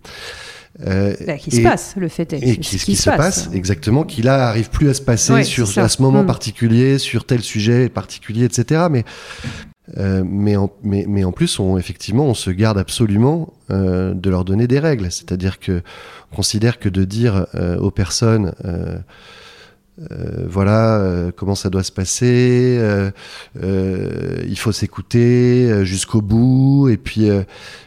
Bah, qui se passe, le fait est. Et qui, se, passe, exactement, qui là arrive plus à se passer sur, à ce moment mm. particulier, sur tel sujet particulier, etc. Mais euh, mais, en, mais, mais, en, plus, on, effectivement, on se garde absolument euh, de leur donner des règles. C'est-à-dire que on considère que de dire euh, aux personnes, euh, voilà comment ça doit se passer, il faut s'écouter jusqu'au bout, et puis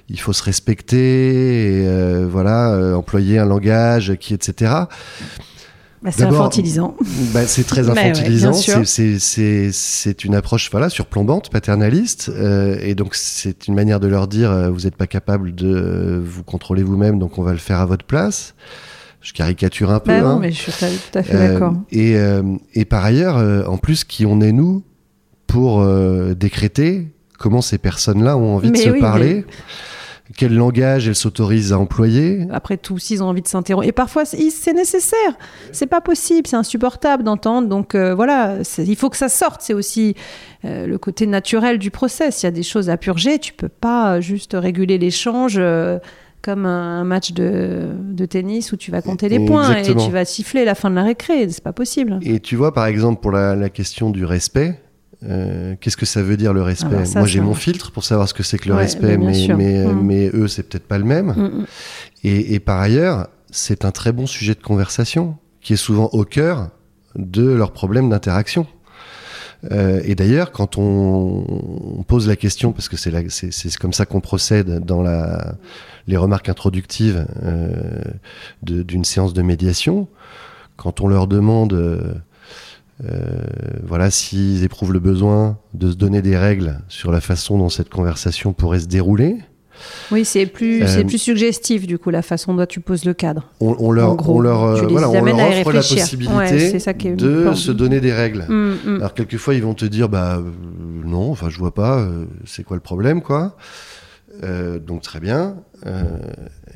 il faut se respecter, et voilà, employer un langage qui, etc. Bah, c'est infantilisant. Bah, c'est très infantilisant. c'est une approche voilà, surplombante, paternaliste. Euh, et donc, c'est une manière de leur dire euh, vous n'êtes pas capable de euh, vous contrôler vous-même, donc on va le faire à votre place. Je caricature un peu. Bah non, hein. mais je suis tout à fait d'accord. Et, et, par ailleurs, en plus, qui on est nous pour décréter comment ces personnes-là ont envie de se parler quel langage elles s'autorisent à employer. Après tout, s'ils ont envie de s'interroger. Et parfois, c'est nécessaire. C'est pas possible, c'est insupportable d'entendre. Donc euh, voilà, il faut que ça sorte. C'est aussi euh, le côté naturel du process. Il y a des choses à purger. Tu peux pas juste réguler l'échange. Comme un match de, de, tennis où tu vas compter les points et tu vas siffler la fin de la récré. C'est pas possible. Et tu vois, par exemple, pour la, la question du respect, euh, qu'est-ce que ça veut dire le respect ah bah Moi, j'ai mon filtre pour savoir ce que c'est que le respect, bah, mais, mais, mm. mais, eux, c'est peut-être pas le même. Mm, mm. Et, et, par ailleurs, c'est un très bon sujet de conversation qui est souvent au cœur de leurs problèmes d'interaction. Euh, et d'ailleurs, quand on, on, pose la question, parce que c'est comme ça qu'on procède dans la, les remarques introductives euh, d'une séance de médiation, quand on leur demande euh, voilà, s'ils éprouvent le besoin de se donner des règles sur la façon dont cette conversation pourrait se dérouler, oui, c'est plus, c'est plus suggestif du coup la façon dont tu poses le cadre. On, leur, on leur, voilà, on leur offre la possibilité de se donner des règles. Mm, mm. Alors quelquefois ils vont te dire bah non, enfin je vois pas, c'est quoi le problème quoi? Euh, donc très bien. Euh,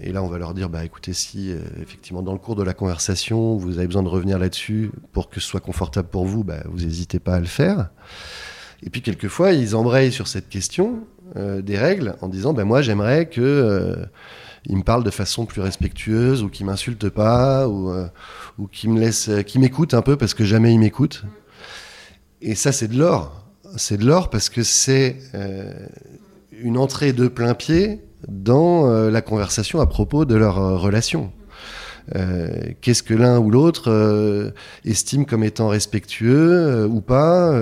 et là, on va leur dire, bah écoutez, si euh, effectivement dans le cours de la conversation, vous avez besoin de revenir là-dessus pour que ce soit confortable pour vous, bah, vous n'hésitez pas à le faire. Et puis quelquefois, ils embrayent sur cette question des règles en disant, bah, moi j'aimerais que il me parle de façon plus respectueuse ou qu'il m'insulte pas ou, ou qu'il me laisse, un peu parce que jamais il m'écoute. Et ça, c'est de l'or. C'est de l'or parce que c'est une entrée de plein pied dans euh, la conversation à propos de leur euh, relation. Euh, qu'est-ce que l'un ou l'autre estime comme étant respectueux ou pas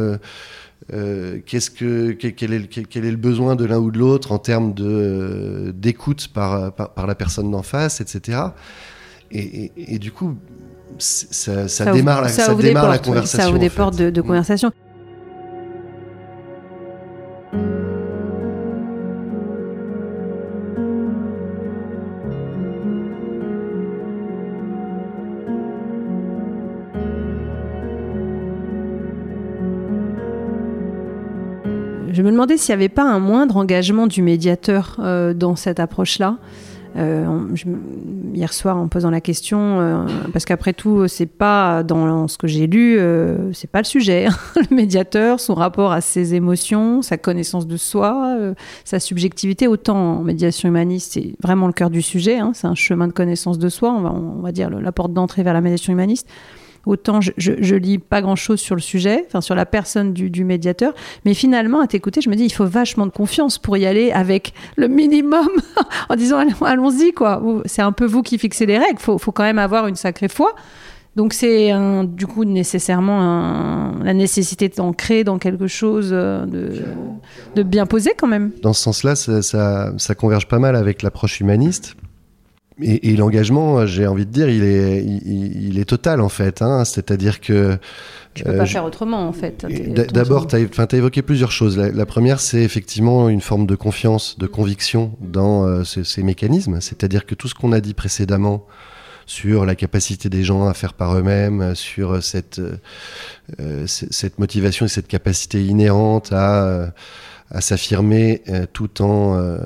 qu'est-ce que quel, est, quel, est, le besoin de l'un ou de l'autre en termes de d'écoute par, par, la personne d'en face, etc. Et, du coup, ça, démarre, la, ça, démarre la conversation. Ça ouvre des portes de, de, conversation. Je me demandais s'il n'y avait pas un moindre engagement du médiateur euh, dans cette approche-là. Euh, hier soir, en posant la question, euh, parce qu'après tout, c'est pas dans ce que j'ai lu, c'est pas le sujet. Hein. (laughs) le médiateur, son rapport à ses émotions, sa connaissance de soi, sa subjectivité, autant en médiation humaniste, c'est vraiment le cœur du sujet. Hein. c'est un chemin de connaissance de soi, on va, on va dire la porte d'entrée vers la médiation humaniste. Autant je, je, lis pas grand-chose sur le sujet, enfin sur la personne du, médiateur, mais finalement à t'écouter, je me dis il faut vachement de confiance pour y aller avec le minimum (laughs) en disant allons-y quoi. C'est un peu vous qui fixez les règles. Faut, faut quand même avoir une sacrée foi. Donc c'est du coup nécessairement la nécessité d'ancrer dans quelque chose euh, de, bien posé quand même. Dans ce sens-là, ça, converge pas mal avec l'approche humaniste et, l'engagement, j'ai envie de dire, il est, il, est total en fait. Hein. C'est-à-dire que. Tu peux pas euh, faire autrement en fait. D'abord, tu as, évoqué plusieurs choses. La, première, c'est effectivement une forme de confiance, de conviction dans euh, ces, mécanismes. C'est-à-dire que tout ce qu'on a dit précédemment sur la capacité des gens à faire par eux-mêmes, sur cette, euh, cette motivation et cette capacité inhérente à, à s'affirmer tout en euh,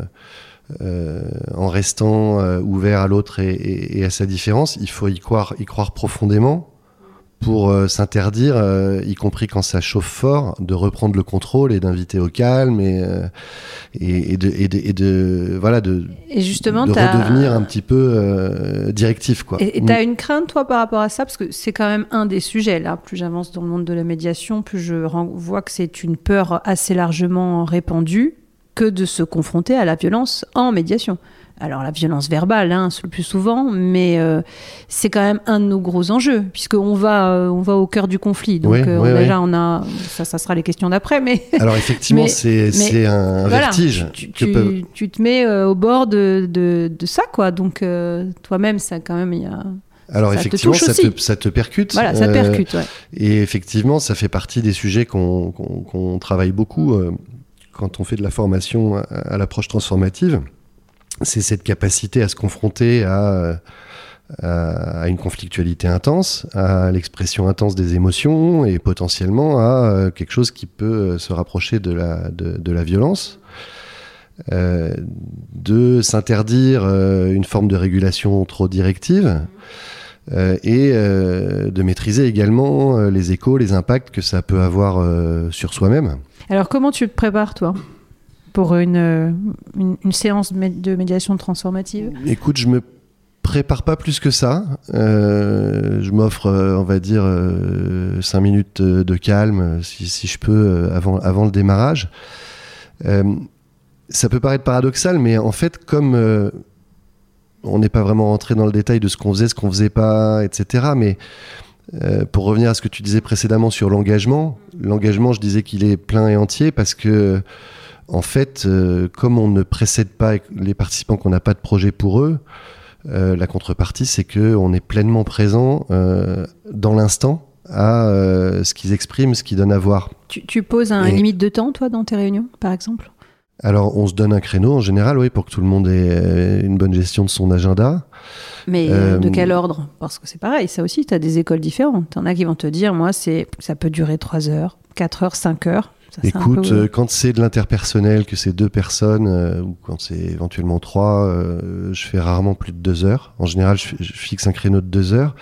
en restant euh, ouvert à l'autre et, à sa différence, il faut y croire, y croire profondément pour euh, s'interdire, y compris quand ça chauffe fort, de reprendre le contrôle et d'inviter au calme et, et, de, et, de, voilà de, justement, de redevenir un petit peu directif quoi. Et tu as une crainte toi par rapport à ça? Parce que c'est quand même un des sujets là. Plus j'avance dans le monde de la médiation, plus je vois que c'est une peur assez largement répandue que de se confronter à la violence en médiation. Alors la violence verbale, hein, le plus souvent, mais euh, c'est quand même un de nos gros enjeux, puisqu'on va, euh, on va au cœur du conflit. Donc euh, déjà, on a, ça, ça sera les questions d'après, mais... (laughs) Alors effectivement, (laughs) c'est un vertige. Tu, tu, te mets au bord de, de, de, ça, quoi. Donc toi-même, ça quand même, il y a... Alors effectivement, ça te, ça te, percute. Voilà, ça percute, ouais. Et effectivement, ça fait partie des sujets qu'on travaille beaucoup quand on fait de la formation à, l'approche transformative, c'est cette capacité à se confronter à, à, une conflictualité intense, à l'expression intense des émotions et potentiellement à euh, quelque chose qui peut euh, se rapprocher de la, violence. Euh, de s'interdire une forme de régulation trop directive et de maîtriser également les échos, les impacts que ça peut avoir sur soi-même. Alors, comment tu te prépares, toi pour une, une, séance de médiation transformative? Écoute, je me prépare pas plus que ça. Euh, je m'offre, euh, on va dire, euh, cinq minutes de calme, si, si, je peux, avant, avant le démarrage. ça peut paraître paradoxal, mais en fait, comme on n'est pas vraiment rentré dans le détail de ce qu'on faisait, ce qu'on faisait pas, etc., mais euh, pour revenir à ce que tu disais précédemment sur l'engagement, l'engagement, je disais qu'il est plein et entier parce que, en fait, euh, comme on ne précède pas les participants, qu'on n'a pas de projet pour eux, euh, la contrepartie, c'est que on est pleinement présent dans l'instant à ce qu'ils expriment, ce qu'ils donnent à voir. Tu, poses un limite de temps, toi, dans tes réunions, par exemple? Alors, on se donne un créneau en général, oui, pour que tout le monde ait une bonne gestion de son agenda. Mais de quel ordre? Parce que c'est pareil, ça aussi, tu as des écoles différentes. Tu en as qui vont te dire, moi, c'est ça peut durer 3 heures, 4 heures, 5 heures. Écoute, euh, quand c'est de l'interpersonnel, que c'est deux personnes, euh, ou quand c'est éventuellement trois, euh, je fais rarement plus de deux heures. En général, je, fixe un créneau de deux heures.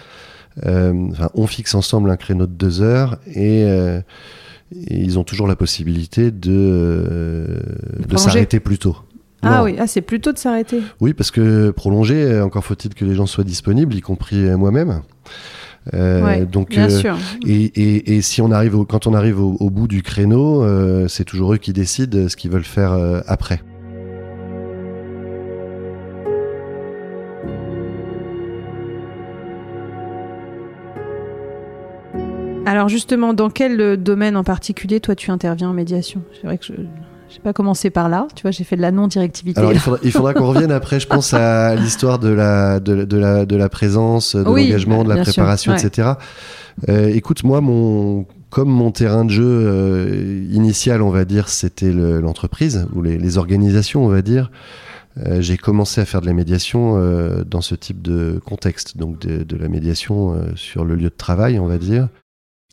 Enfin, on fixe ensemble un créneau de deux heures et, ils ont toujours la possibilité de, de s'arrêter plus tôt. Ah oui, ah, c'est plutôt de s'arrêter. Oui, parce que prolonger, encore faut-il que les gens soient disponibles, y compris moi-même. Euh, donc, bien euh, sûr. Et, et, si on arrive au, quand on arrive au, bout du créneau, euh, c'est toujours eux qui décident ce qu'ils veulent faire après. Alors justement, dans quel domaine en particulier toi tu interviens en médiation? C'est vrai que je j'ai pas commencé par là. Tu vois, j'ai fait de la non-directivité. Alors, il faudra, qu'on (laughs) revienne après, je pense, à l'histoire de la, de, de, la, de la présence, de l'engagement, de la préparation, etc. Euh, écoute, moi, mon, comme mon terrain de jeu euh, initial, on va dire, c'était l'entreprise ou les, les, organisations, on va dire. Euh, j'ai commencé à faire de la médiation euh, dans ce type de contexte, donc de, de la médiation euh, sur le lieu de travail, on va dire.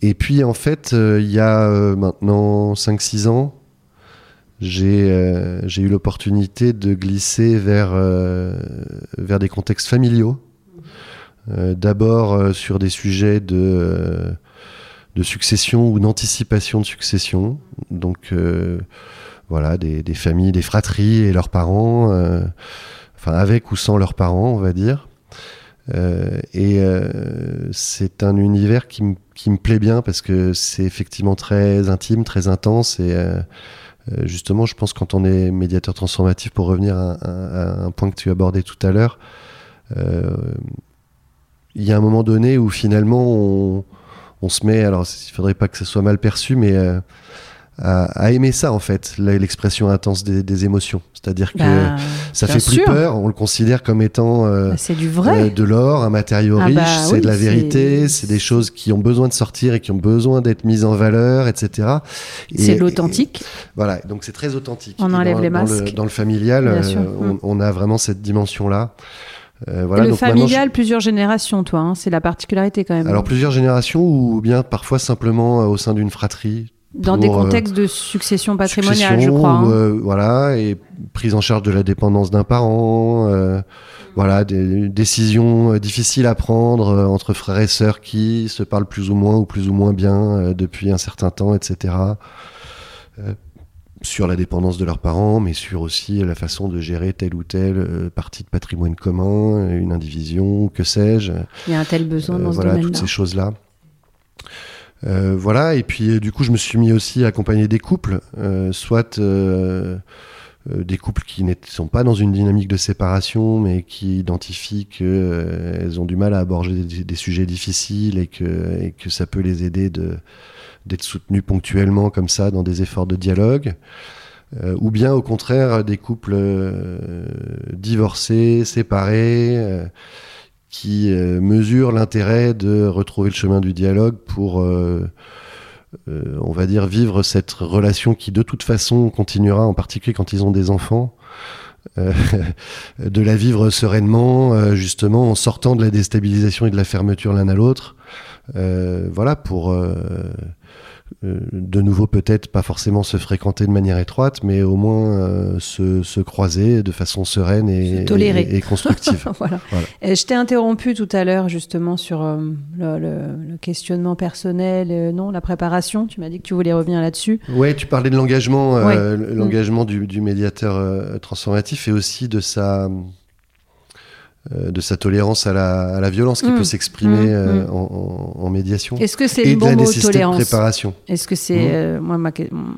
Et puis en fait, il y a maintenant 5-6 ans, euh, j'ai eu l'opportunité de glisser vers, euh, vers des contextes familiaux. Euh, d'abord sur des sujets de, de succession ou d'anticipation de succession. Donc voilà, des, des, familles, des fratries et leurs parents, enfin avec ou sans leurs parents, on va dire. Et c'est un univers qui, qui, me plaît bien parce que c'est effectivement très intime, très intense et euh, justement, je pense quand on est médiateur transformatif, pour revenir à, un point que tu abordais tout à l'heure, euh, il y a un moment donné où finalement on, se met, alors il faudrait pas que ce soit mal perçu, mais euh, à, aimer ça en fait, l'expression intense des, émotions. C'est-à-dire que bah, ça fait plus peur, on le considère comme étant euh, bah, du vrai. Euh, de l'or, un matériau ah riche, bah c'est de la vérité, c'est des choses qui ont besoin de sortir et qui ont besoin d'être mises en valeur, etc. C'est l'authentique. Voilà, donc c'est très authentique. On enlève les masques. Dans le, familial, euh, mm. on, a vraiment cette dimension-là. voilà, le familial, plusieurs générations, toi, hein, c'est la particularité quand même. Alors plusieurs générations ou bien parfois simplement au sein d'une fratrie, dans des euh, contextes de succession patrimoniale, je crois. Hein. Euh, voilà, et prise en charge de la dépendance d'un parent, euh, voilà, des décisions difficiles à prendre entre frères et sœurs qui se parlent plus ou moins ou plus ou moins bien depuis un certain temps, etc. sur la dépendance de leurs parents, mais sur aussi la façon de gérer telle ou telle partie de patrimoine commun, une indivision, que sais-je. Il y a un tel besoin dans ce domaine-là. Voilà, toutes ces choses-là. Euh, voilà, et puis euh, du coup, je me suis mis aussi à accompagner des couples, euh, soit des couples qui ne sont pas dans une dynamique de séparation, mais qui identifient qu'elles ont du mal à aborder des, sujets difficiles et que, et que, ça peut les aider d'être soutenus ponctuellement comme ça dans des efforts de dialogue. ou bien au contraire des couples divorcés, séparés qui euh, mesure l'intérêt de retrouver le chemin du dialogue pour, euh, euh, on va dire, vivre cette relation qui de toute façon continuera, en particulier quand ils ont des enfants. (laughs) de la vivre sereinement, justement en sortant de la déstabilisation et de la fermeture l'un à l'autre. voilà, pour euh, de nouveau peut-être pas forcément se fréquenter de manière étroite, mais au moins euh, se, croiser de façon sereine et, et, constructive. (laughs) voilà. Euh, je t'ai interrompu tout à l'heure justement sur le, questionnement personnel, non, la préparation. Tu m'as dit que tu voulais revenir là-dessus. Ouais, tu parlais de l'engagement, l'engagement du, du, médiateur transformatif et aussi de sa euh, de sa tolérance à la, violence qui mmh. peut s'exprimer mmh. euh, mmh. en, médiation. Est-ce que c'est le bon mot tolérance préparation Est-ce que c'est euh, moi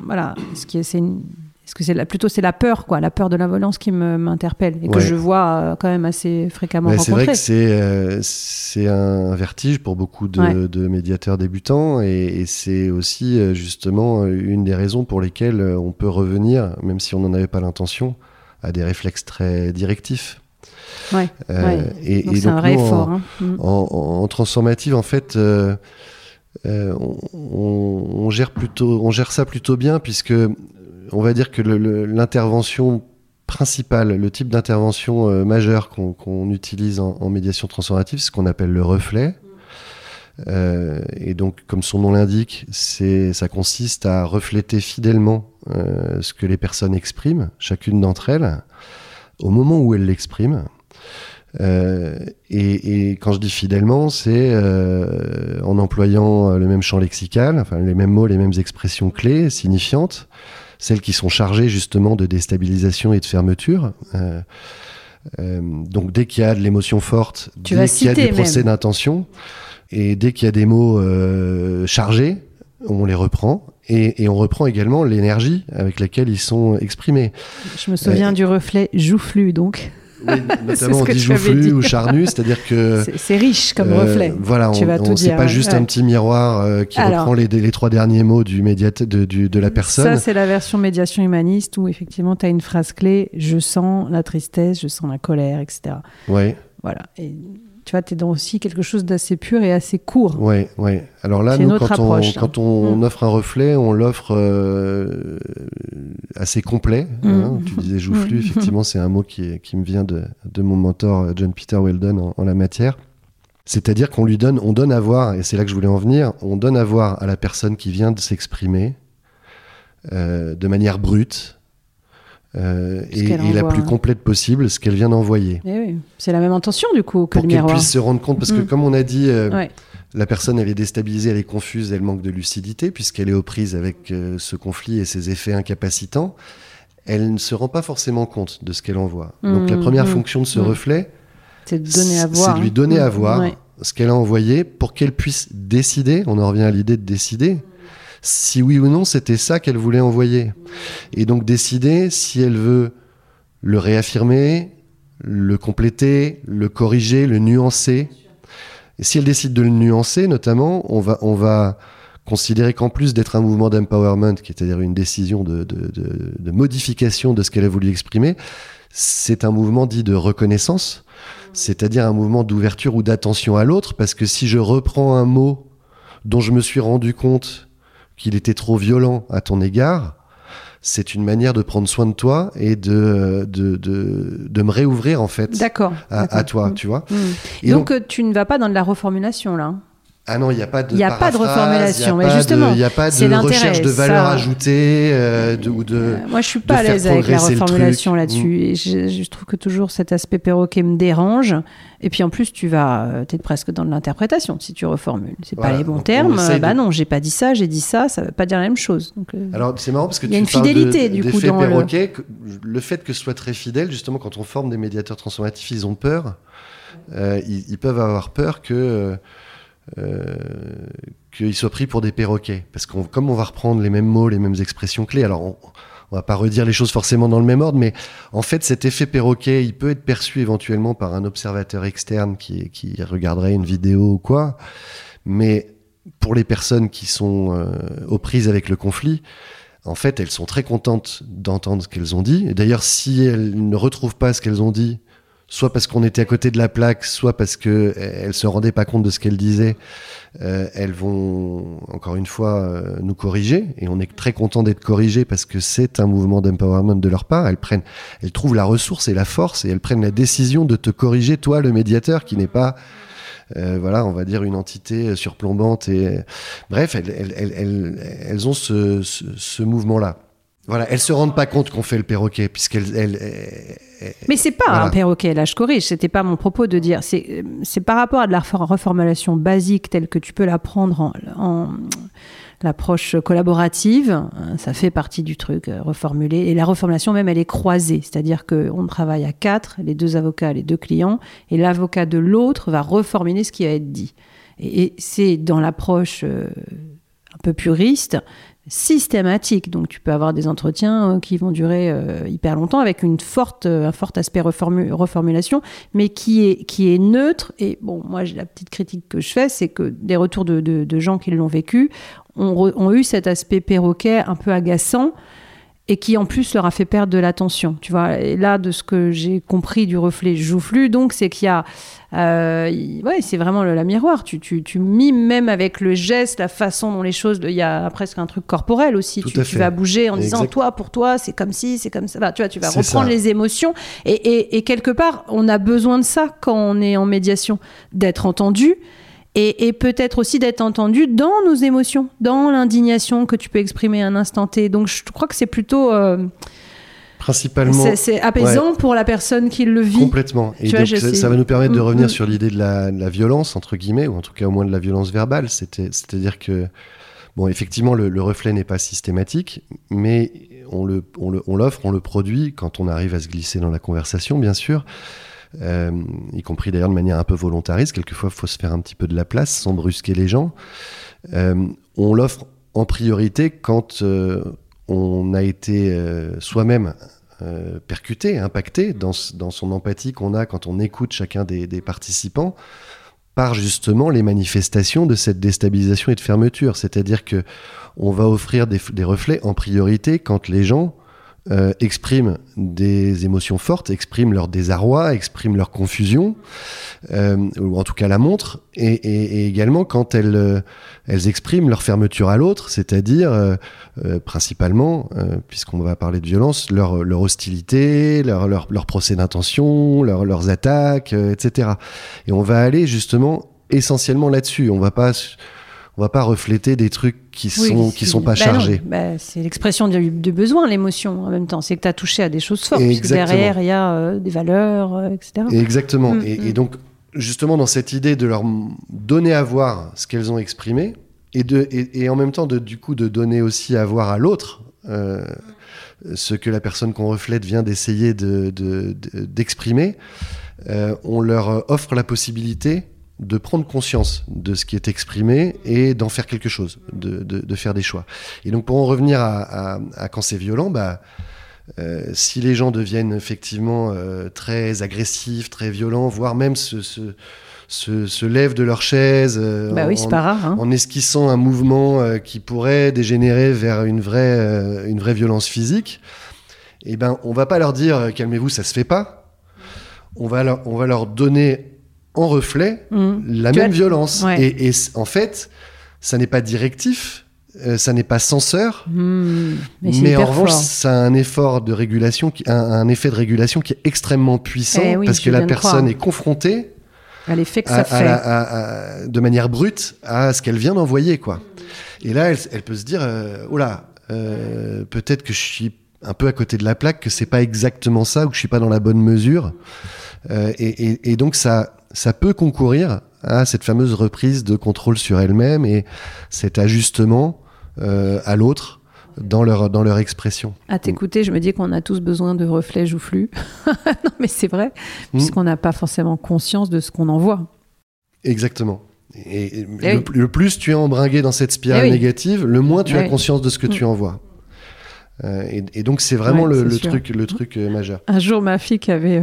voilà ce qui est c'est est-ce que c'est plutôt c'est la peur quoi, la peur de la violence qui m'interpelle et que je vois quand même assez fréquemment C'est vrai que c'est c'est un vertige pour beaucoup de, médiateurs débutants et, et c'est aussi justement une des raisons pour lesquelles on peut revenir, même si on n'en avait pas l'intention, à des réflexes très directifs. Ouais, euh, Et, donc c'est un vrai effort. Hein. Mm. En, transformative, en fait, euh, euh, on, gère plutôt, on gère ça plutôt bien puisque on va dire que l'intervention principale, le type d'intervention euh, majeure qu'on utilise en, médiation transformative, c'est ce qu'on appelle le reflet. Euh, et donc, comme son nom l'indique, ça consiste à refléter fidèlement ce que les personnes expriment, chacune d'entre elles, au moment où elles l'expriment. Euh, et, et, quand je dis fidèlement, c'est euh, en employant euh, le même champ lexical, enfin les mêmes mots, les mêmes expressions clés, signifiantes, celles qui sont chargées justement de déstabilisation et de fermeture. Euh, donc dès qu'il y a de l'émotion forte, dès qu'il y a des procès d'intention, et dès qu'il y a des mots chargés, on les reprend. Et, et on reprend également l'énergie avec laquelle ils sont exprimés. Je me souviens du reflet joufflu, donc. Oui, (laughs) notamment joufflu ou charnu, c'est-à-dire que c'est riche comme euh, reflet. Voilà, tu on, c'est pas juste un petit miroir euh, qui reprend les, trois derniers mots du médiate de, la personne. Ça, c'est la version médiation humaniste où effectivement tu as une phrase clé je sens la tristesse, je sens la colère, etc. Oui. Voilà. Et tu vois, tu es dans aussi quelque chose d'assez pur et assez court. Oui, oui. Alors là, nous, quand, on, quand on, mm. offre un reflet, on l'offre euh, assez complet. Hein. Mm. Tu disais joufflu, mm. effectivement, c'est un mot qui, qui me vient de, de, mon mentor John Peter Weldon en, la matière. C'est-à-dire qu'on lui donne, on donne à voir, et c'est là que je voulais en venir, on donne à voir à la personne qui vient de s'exprimer euh, de manière brute, euh, et, la plus complète possible ce qu'elle vient d'envoyer. Eh oui. C'est la même intention du coup que Pour le miroir. Pour qu'elle puisse se rendre compte, parce que mm. comme on a dit, euh, la personne elle est déstabilisée, elle est confuse, elle manque de lucidité puisqu'elle est aux prises avec euh, ce conflit et ses effets incapacitants. Elle ne se rend pas forcément compte de ce qu'elle envoie. Donc la mm, première mm, fonction de ce reflet, c'est de, donner à voir. de lui donner à voir ce qu'elle a envoyé pour qu'elle puisse décider. On en revient à l'idée de décider si oui ou non c'était ça qu'elle voulait envoyer. Et donc décider si elle veut le réaffirmer, le compléter, le corriger, le nuancer. Et si elle décide de le nuancer, notamment, on va, on va considérer qu'en plus d'être un mouvement d'empowerment, qui est à dire une décision de, de, de, de modification de ce qu'elle a voulu exprimer, c'est un mouvement dit de reconnaissance, c'est-à-dire un mouvement d'ouverture ou d'attention à l'autre, parce que si je reprends un mot dont je me suis rendu compte qu'il était trop violent à ton égard, c'est une manière de prendre soin de toi et de, de, de, de me réouvrir en fait d'accord, à, toi, mm. tu vois. Mm. Et donc, donc, tu ne vas pas dans de la reformulation là ah non, il n'y a pas de. Il n'y a pas de reformulation, mais justement. Il n'y a pas de recherche de valeur ajoutée euh, de, ou de. Euh, moi, je suis pas à l'aise avec la reformulation là-dessus. Mm. Et je, trouve que toujours cet aspect perroquet me dérange. Et puis en plus, tu vas, euh, es presque dans de l'interprétation si tu reformules. C'est pas les bons termes. Bah non, j'ai pas dit ça, j'ai dit ça. Ça veut pas dire la même chose. Donc, Alors c'est marrant parce que il y a une fidélité du coup dans perroquet, le... fait que ce soit très fidèle, justement, quand on forme des médiateurs transformatifs, ils ont peur. ils, ils, peuvent avoir peur que qu'ils soient pris pour des perroquets. Parce que comme on va reprendre les mêmes mots, les mêmes expressions clés, alors on, on va pas redire les choses forcément dans le même ordre, mais en fait, cet effet perroquet, il peut être perçu éventuellement par un observateur externe qui, qui regarderait une vidéo ou quoi. Mais pour les personnes qui sont euh, aux prises avec le conflit, en fait, elles sont très contentes d'entendre ce qu'elles ont dit. Et d'ailleurs, si elles ne retrouvent pas ce qu'elles ont dit, soit parce qu'on était à côté de la plaque, soit parce que elles se rendaient pas compte de ce qu'elle disait, euh, elles vont encore une fois euh, nous corriger et on est très content d'être corrigé parce que c'est un mouvement d'empowerment de leur part. Elles prennent, elles trouvent la ressource et la force et elles prennent la décision de te corriger toi, le médiateur, qui n'est pas euh, voilà, on va dire une entité surplombante et bref, elles, ont ce mouvement-là. Voilà, elles se rendent pas compte qu'on fait le perroquet, puisqu'elles. Elles, Mais c'est pas un perroquet, là je corrige, c'était pas mon propos de dire. C'est par rapport à de la reformulation basique telle que tu peux la prendre en, en l'approche collaborative, ça fait partie du truc, euh, reformuler. Et la reformulation même, elle est croisée, c'est-à-dire qu'on travaille à quatre, les deux avocats, les deux clients, et l'avocat de l'autre va reformuler ce qui va être dit. Et, et c'est dans l'approche euh, un peu puriste, systématique. Donc tu peux avoir des entretiens euh, qui vont durer euh, hyper longtemps avec une forte, euh, un fort aspect reformulation, mais qui est, qui est neutre. Et bon, moi, la petite critique que je fais, c'est que des retours de, gens qui l'ont vécu ont, eu cet aspect perroquet un peu agaçant. Et qui en plus leur a fait perdre de l'attention. Tu vois, et là, de ce que j'ai compris du reflet joufflu, donc, c'est qu'il y a. Euh, ouais, c'est vraiment le, la miroir. Tu, tu, tu, mimes même avec le geste, la façon dont les choses. Il y a presque un truc corporel aussi. Tu, tu, vas bouger en disant toi, pour toi, c'est comme si, c'est comme ça. Tu vois, tu vas reprendre les émotions. Et, et, et quelque part, on a besoin de ça quand on est en médiation, d'être entendu et, peut-être aussi d'être entendu dans nos émotions, dans l'indignation que tu peux exprimer à un instant T. Donc je crois que c'est plutôt... Euh, Principalement. C'est apaisant pour la personne qui le vit. Complètement. Et donc, ça, va nous permettre de mm, revenir mm. sur l'idée de la, violence, entre guillemets, ou en tout cas au moins de la violence verbale. C'est-à-dire que, bon, effectivement, le, reflet n'est pas systématique, mais on l'offre, on, le, on, on le produit quand on arrive à se glisser dans la conversation, bien sûr. Euh, y compris d'ailleurs de manière un peu volontariste. Quelquefois, il faut se faire un petit peu de la place sans brusquer les gens. Euh, on l'offre en priorité quand euh, on a été soi-même percuté, impacté dans, dans son empathie qu'on a quand on écoute chacun des, des, participants par justement les manifestations de cette déstabilisation et de fermeture. C'est-à-dire que on va offrir des, des reflets en priorité quand les gens euh, expriment des émotions fortes, expriment leur désarroi, expriment leur confusion, euh, ou en tout cas la montrent, et, également quand elles, euh, elles expriment leur fermeture à l'autre, c'est-à-dire principalement, puisqu'on va parler de violence, leur, leur hostilité, leur, leur, leur procès d'intention, leurs attaques, etc. Et on va aller justement essentiellement là-dessus. On va pas on va pas refléter des trucs qui sont qui sont pas bah chargés. Bah, c'est l'expression du, besoin, l'émotion en même temps. C'est que tu as touché à des choses fortes. derrière, il y a euh, des valeurs, euh, etc. exactement. Mm, et, mm. donc, justement, dans cette idée de leur donner à voir ce qu'elles ont exprimé, et, de, et, en même temps, de, du coup, de donner aussi à voir à l'autre euh, ce que la personne qu'on reflète vient d'essayer d'exprimer, de, on leur offre la possibilité de prendre conscience de ce qui est exprimé et d'en faire quelque chose, de, de, faire des choix. Et donc pour en revenir à, à, quand c'est violent, bah, euh, si les gens deviennent effectivement euh, très agressifs, très violents, voire même se, se, se, se lèvent de leur chaise euh, bah oui, en, rare, hein. en, esquissant un mouvement qui pourrait dégénérer vers une vraie, une vraie violence physique, eh ben, on va pas leur dire calmez-vous, ça se fait pas. On va, leur, on va leur donner en reflet mmh. la même violence. Et, en fait, ça n'est pas directif, euh, ça n'est pas censeur, mmh. mais, en revanche, ça a un effort de régulation, qui, un, effet de régulation qui est extrêmement puissant eh parce que la personne est confrontée à l'effet que ça fait. de manière brute à ce qu'elle vient d'envoyer, quoi. Et là, elle, peut se dire, euh, oh là, euh, peut-être que je suis un peu à côté de la plaque, que c'est pas exactement ça ou que je suis pas dans la bonne mesure. et, et, donc ça, ça peut concourir à cette fameuse reprise de contrôle sur elle-même et cet ajustement euh, à l'autre dans leur, dans leur expression. À t'écouter, je me dis qu'on a tous besoin de reflets joufflus. (laughs) non, mais c'est vrai, hmm. puisqu'on n'a pas forcément conscience de ce qu'on envoie. Exactement. Et, eh le, plus tu es embringué dans cette spirale eh négative, le moins tu as eh conscience de ce que tu hmm. envoies. Euh, et, donc c'est vraiment le, truc, le truc euh, majeur. Un jour, ma fille qui avait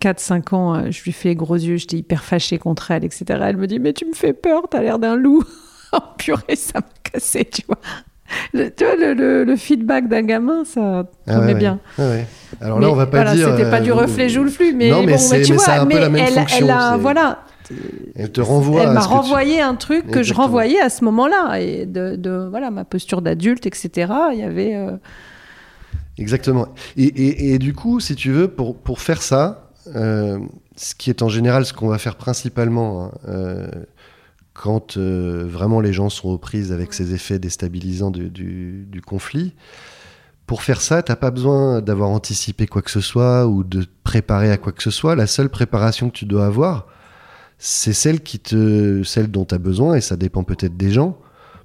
4-5 ans, euh, je lui fais gros yeux, j'étais hyper fâchée contre elle, etc. Elle me dit Mais tu me fais peur, t'as l'air d'un loup. (laughs) oh purée, ça m'a cassé, tu vois. Le, tu vois, le, feedback d'un gamin, ça ah met bien. Ah Alors là, on va pas dire. C'était pas du euh, reflet joue le flux, mais, non, mais, bon, mais tu vois, mais elle, elle, a, voilà. Elle te renvoie. Elle m'a renvoyé un truc que je renvoyais à ce moment-là, et de, de, voilà ma posture d'adulte, etc. Il y avait. Euh, Exactement. Et, et, et, du coup, si tu veux, pour, pour faire ça, ce qui est en général ce qu'on va faire principalement hein, euh, quand euh, vraiment les gens sont aux prises avec ces effets déstabilisants du, conflit. Pour faire ça, t'as pas besoin d'avoir anticipé quoi que ce soit ou de préparer à quoi que ce soit. La seule préparation que tu dois avoir, c'est celle qui te, celle dont tu as besoin, et ça dépend peut-être des gens,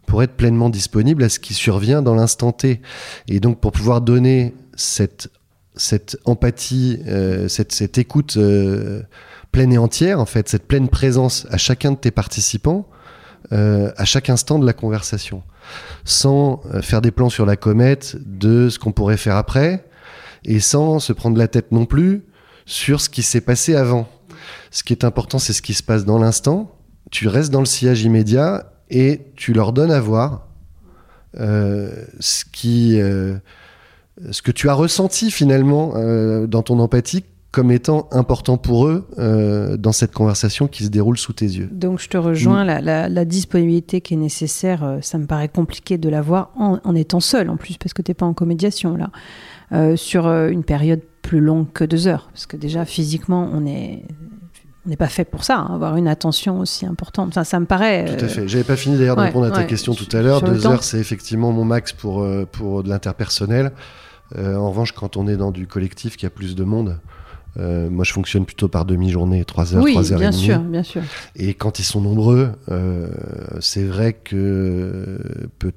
pour être pleinement disponible à ce qui survient dans l'instant T. Et donc pour pouvoir donner cette cette empathie, euh, cette, écoute euh, pleine et entière, en fait, cette pleine présence à chacun de tes participants, euh, à chaque instant de la conversation, sans faire des plans sur la comète de ce qu'on pourrait faire après, et sans se prendre la tête non plus sur ce qui s'est passé avant. Ce qui est important, c'est ce qui se passe dans l'instant. Tu restes dans le sillage immédiat et tu leur donnes à voir ce qui ce que tu as ressenti finalement dans ton empathie comme étant important pour eux dans cette conversation qui se déroule sous tes yeux. Donc je te rejoins, mm. la, disponibilité qui est nécessaire, ça me paraît compliqué de l'avoir en, en, étant seul en plus, parce que tu n'es pas en comédiation là, sur une période plus longue que deux heures, parce que déjà physiquement on est on n'est pas fait pour ça, hein, avoir une attention aussi importante. Enfin, ça me paraît. Tout à fait. J'avais pas fini d'ailleurs de répondre à ta question tout à l'heure. Deux heures, c'est effectivement mon max pour, euh, pour de l'interpersonnel. Euh, en revanche, quand on est dans du collectif qui a plus de monde, euh, moi, je fonctionne plutôt par demi-journée, trois heures, trois heures bien et demie. sûr, bien sûr. Et quand ils sont nombreux, c'est vrai que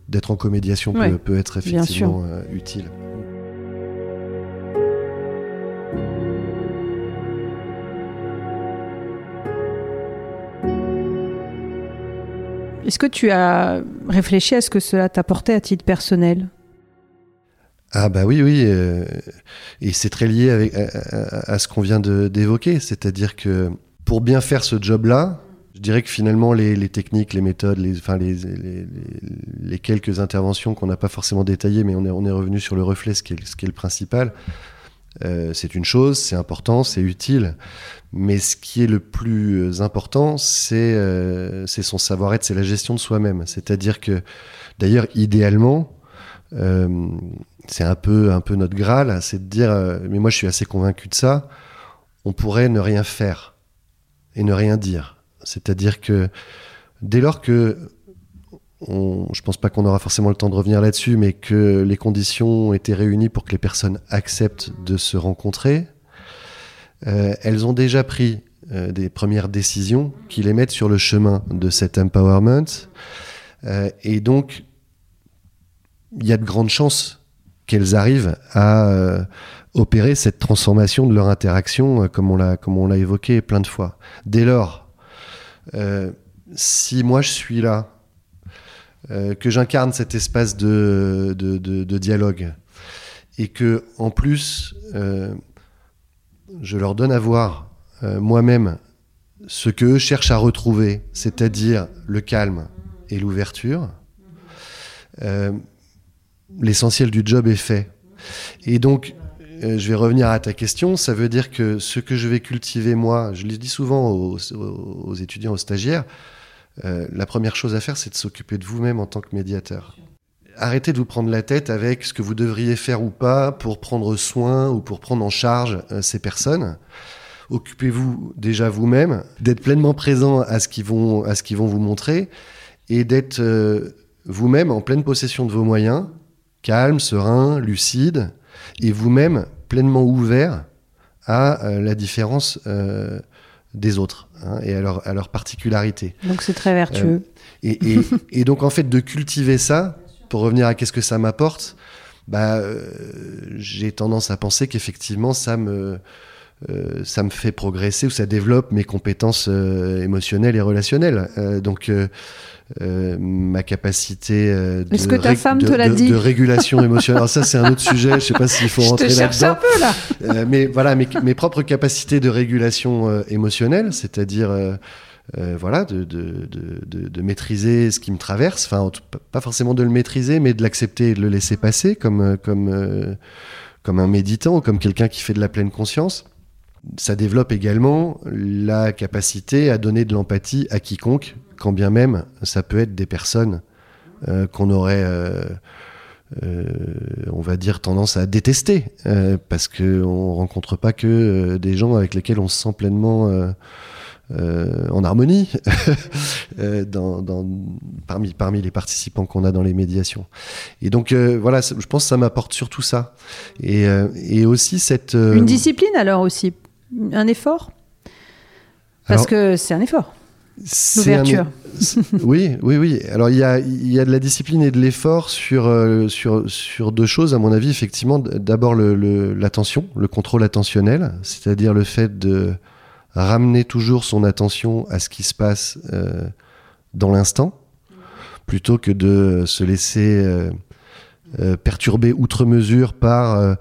d'être en comédiation peut, peut, être effectivement utile. Est-ce que tu as réfléchi à ce que cela t'apportait à titre personnel? Ah bah oui, oui, euh, et c'est très lié avec, à, ce qu'on vient d'évoquer, c'est-à-dire que pour bien faire ce job-là, je dirais que finalement les, techniques, les méthodes, les, enfin les, les, quelques interventions qu'on n'a pas forcément détaillées, mais on est, on est revenu sur le reflet, ce qui est, ce qui est le principal, euh, c'est une chose, c'est important, c'est utile. Mais ce qui est le plus important, c'est euh, son savoir-être, c'est la gestion de soi-même. C'est-à-dire que, d'ailleurs, idéalement, c'est un peu, un peu notre graal, c'est de dire, euh, mais moi je suis assez convaincu de ça, on pourrait ne rien faire et ne rien dire. C'est-à-dire que dès lors que on, je pense pas qu'on aura forcément le temps de revenir là-dessus, mais que les conditions ont été réunies pour que les personnes acceptent de se rencontrer, euh, elles ont déjà pris euh, des premières décisions qui les mettent sur le chemin de cet empowerment. Euh, et donc, il y a de grandes chances qu'elles arrivent à opérer cette transformation de leur interaction, comme on l'a comme on l'a évoqué plein de fois. Dès lors, si moi je suis là, que j'incarne cet espace de, de, dialogue, et que en plus je leur donne à voir euh, moi-même ce qu'eux cherchent à retrouver, c'est-à-dire le calme et l'ouverture, euh, l'essentiel du job est fait. Et donc, euh, je vais revenir à ta question, ça veut dire que ce que je vais cultiver moi, je le dis souvent aux, étudiants, aux stagiaires, la première chose à faire, c'est de s'occuper de vous-même en tant que médiateur arrêtez de vous prendre la tête avec ce que vous devriez faire ou pas pour prendre soin ou pour prendre en charge euh, ces personnes. Occupez-vous déjà vous-même, d'être pleinement présent à ce qu'ils vont, vont vous montrer et d'être euh, vous-même en pleine possession de vos moyens, calme, serein, lucide, et vous-même pleinement ouvert à euh, la différence des autres hein, et à leur, à leur particularité. Donc c'est très vertueux. et, (laughs) et, donc en fait de cultiver ça, pour revenir à qu'est-ce que ça m'apporte, bah, euh, j'ai tendance à penser qu'effectivement, ça me, euh, ça me fait progresser ou ça développe mes compétences euh, émotionnelles et relationnelles. donc, ma capacité de, que ta femme te l'a dit de régulation émotionnelle? Alors ça, c'est un autre sujet. Je sais pas s'il faut rentrer là-dedans. un peu là. mais voilà, mes, mes, propres capacités de régulation émotionnelle, c'est-à-dire euh, voilà, de, de, de, de, maîtriser ce qui me traverse, enfin, pas forcément de le maîtriser, mais de l'accepter et de le laisser passer comme, euh, comme, euh, comme un méditant, comme quelqu'un qui fait de la pleine conscience. Ça développe également la capacité à donner de l'empathie à quiconque, quand bien même ça peut être des personnes qu'on aurait, on va dire, tendance à détester, parce qu'on ne rencontre pas que des gens avec lesquels on se sent pleinement euh, en harmonie (laughs) euh, parmi, les participants qu'on a dans les médiations. Et donc euh, voilà, je pense que ça m'apporte surtout ça. Et aussi cette... Une discipline alors aussi, un effort? Parce que c'est un effort. L'ouverture. oui, oui, oui. Alors il y a, y a de la discipline et de l'effort sur, sur, sur deux choses, à mon avis, effectivement. D'abord l'attention, le, le contrôle attentionnel, c'est-à-dire le fait de ramener toujours son attention à ce qui se passe euh, dans l'instant, plutôt que de se laisser euh, euh, perturber outre mesure par,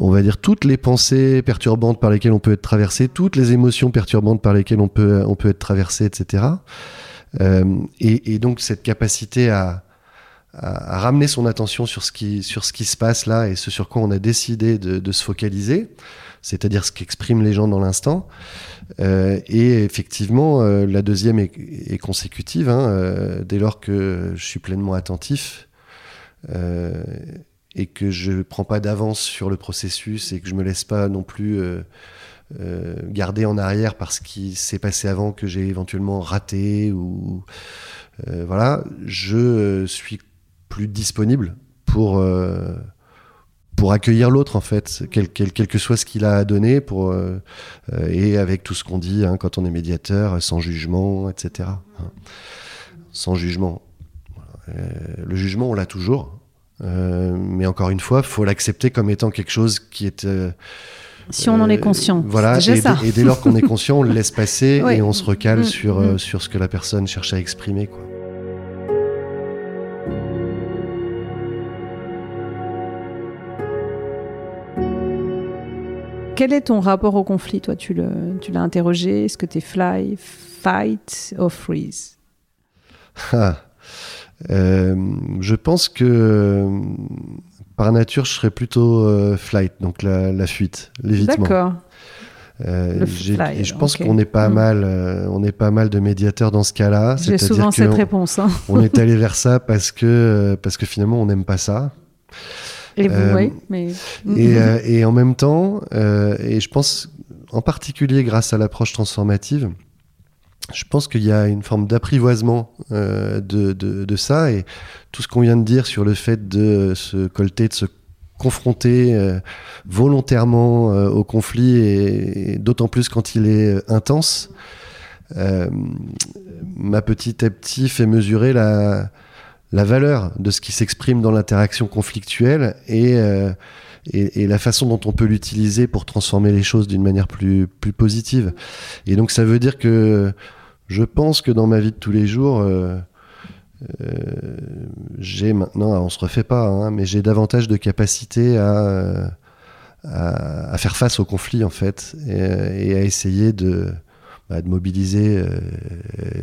on va dire, toutes les pensées perturbantes par lesquelles on peut être traversé, toutes les émotions perturbantes par lesquelles on peut, on être traversé, etc. Et, et, donc cette capacité à, ramener son attention sur ce, qui, sur ce qui se passe là et ce sur quoi on a décidé de, se focaliser, c'est-à-dire ce qu'expriment les gens dans l'instant. Euh, et effectivement, euh, la deuxième est, consécutive, hein, euh, dès lors que je suis pleinement attentif et que je ne prends pas d'avance sur le processus et que je me laisse pas non plus garder en arrière parce qu'il s'est passé avant que j'ai éventuellement raté ou voilà, je suis plus disponible pour pour accueillir l'autre en fait, quel, que soit ce qu'il a à donner, pour, euh, euh, et avec tout ce qu'on dit hein, quand on est médiateur, sans jugement, etc. Hein. Sans jugement. Euh, le jugement, on l'a toujours, euh, mais encore une fois, faut l'accepter comme étant quelque chose qui est si on en est conscient. Voilà, et, ça. et, dès lors qu'on est conscient, on le laisse passer (laughs) Oui. et on se recale Mm, sur, mm. euh, sur ce que la personne cherche à exprimer. Quoi. Quel est ton rapport au conflit Toi, tu l'as interrogé. Est-ce que tu es fly, fight or freeze? Ah. Euh, je pense que euh, par nature, je serais plutôt euh, flight, donc la, la fuite, l'évitement. D'accord. Euh, fly, et je pense qu'on est pas Mm. mal, euh, on est pas mal de médiateurs dans ce cas-là. J'ai souvent cette réponse. hein. on est allé vers ça parce que parce que finalement on n'aime pas ça. Et vous, oui. Mais... Et, et en même temps, et je pense en particulier grâce à l'approche transformative, je pense qu'il y a une forme d'apprivoisement euh, de, ça. Et tout ce qu'on vient de dire sur le fait de se colter, de se confronter euh, volontairement euh, au conflit et, d'autant plus quand il est intense, m'a petit à petit fait mesurer la, la valeur de ce qui s'exprime dans l'interaction conflictuelle et, et, et la façon dont on peut l'utiliser pour transformer les choses d'une manière plus, plus positive. Et donc ça veut dire que je pense que dans ma vie de tous les jours, euh, euh, j'ai maintenant, on se refait pas, hein, mais j'ai davantage de capacité à, à, à faire face au conflit en fait et, et à essayer de, bah, de mobiliser euh,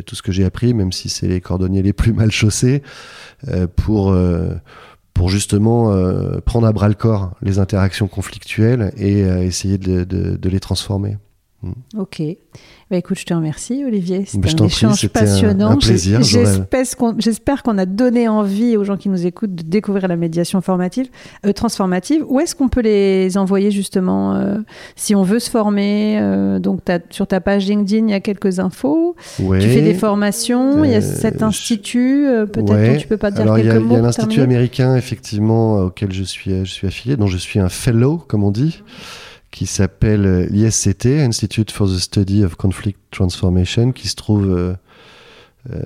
tout ce que j'ai appris, même si c'est les cordonniers les plus mal chaussés, euh, pour, euh, pour justement euh, prendre à bras le corps les interactions conflictuelles et euh, essayer de, les transformer. Ok. Bah, écoute, je te remercie, Olivier. Bah, C'était je un prie, échange un- passionnant. un plaisir. J'espère qu'on, a donné envie aux gens qui nous écoutent de découvrir la médiation formative, euh, transformative. Où est-ce qu'on peut les envoyer justement euh, si on veut se former euh, Donc, sur ta page LinkedIn, il y a quelques infos. Ouais. Tu fais des formations. il y a cet institut. peut-être Ouais. dont tu peux pas dire Alors, il y quelques a, il y mots. a l'Institut américain, effectivement, auquel je suis, je suis affilié, dont je suis un fellow, comme on dit, qui s'appelle euh, l'ISCT, Institute for the Study of Conflict Transformation, qui se trouve euh, euh,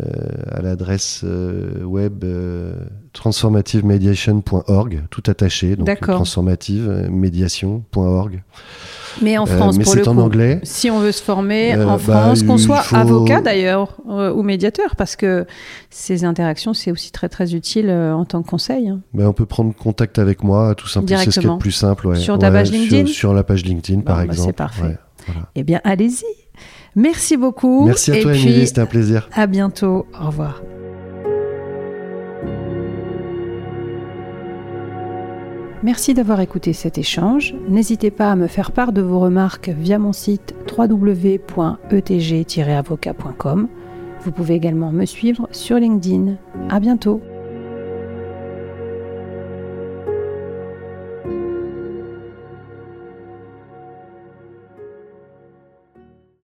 à l'adresse euh, web euh, transformativemediation.org, tout attaché, donc D'accord. transformative-médiation.org. Mais en Euh, France, mais pour le en coup. anglais. Si on veut se former Euh, en bah, France, qu'on soit faut- avocat d'ailleurs euh, ou médiateur, parce que ces interactions, c'est aussi très très utile en tant que conseil. hein. Ben, on peut prendre contact avec moi, tout simplement. C'est ce qui est le plus simple. ouais. Sur ta Ouais, page LinkedIn sur, la page LinkedIn, par bah, exemple. c'est parfait. Ouais, voilà. Eh bien, allez-y. Merci beaucoup. Merci à Et toi, puis, Émilie, c'était un plaisir. à bientôt. Au revoir. Merci d'avoir écouté cet échange. N'hésitez pas à me faire part de vos remarques via mon site www.etg-avocat.com. Vous pouvez également me suivre sur LinkedIn. À bientôt.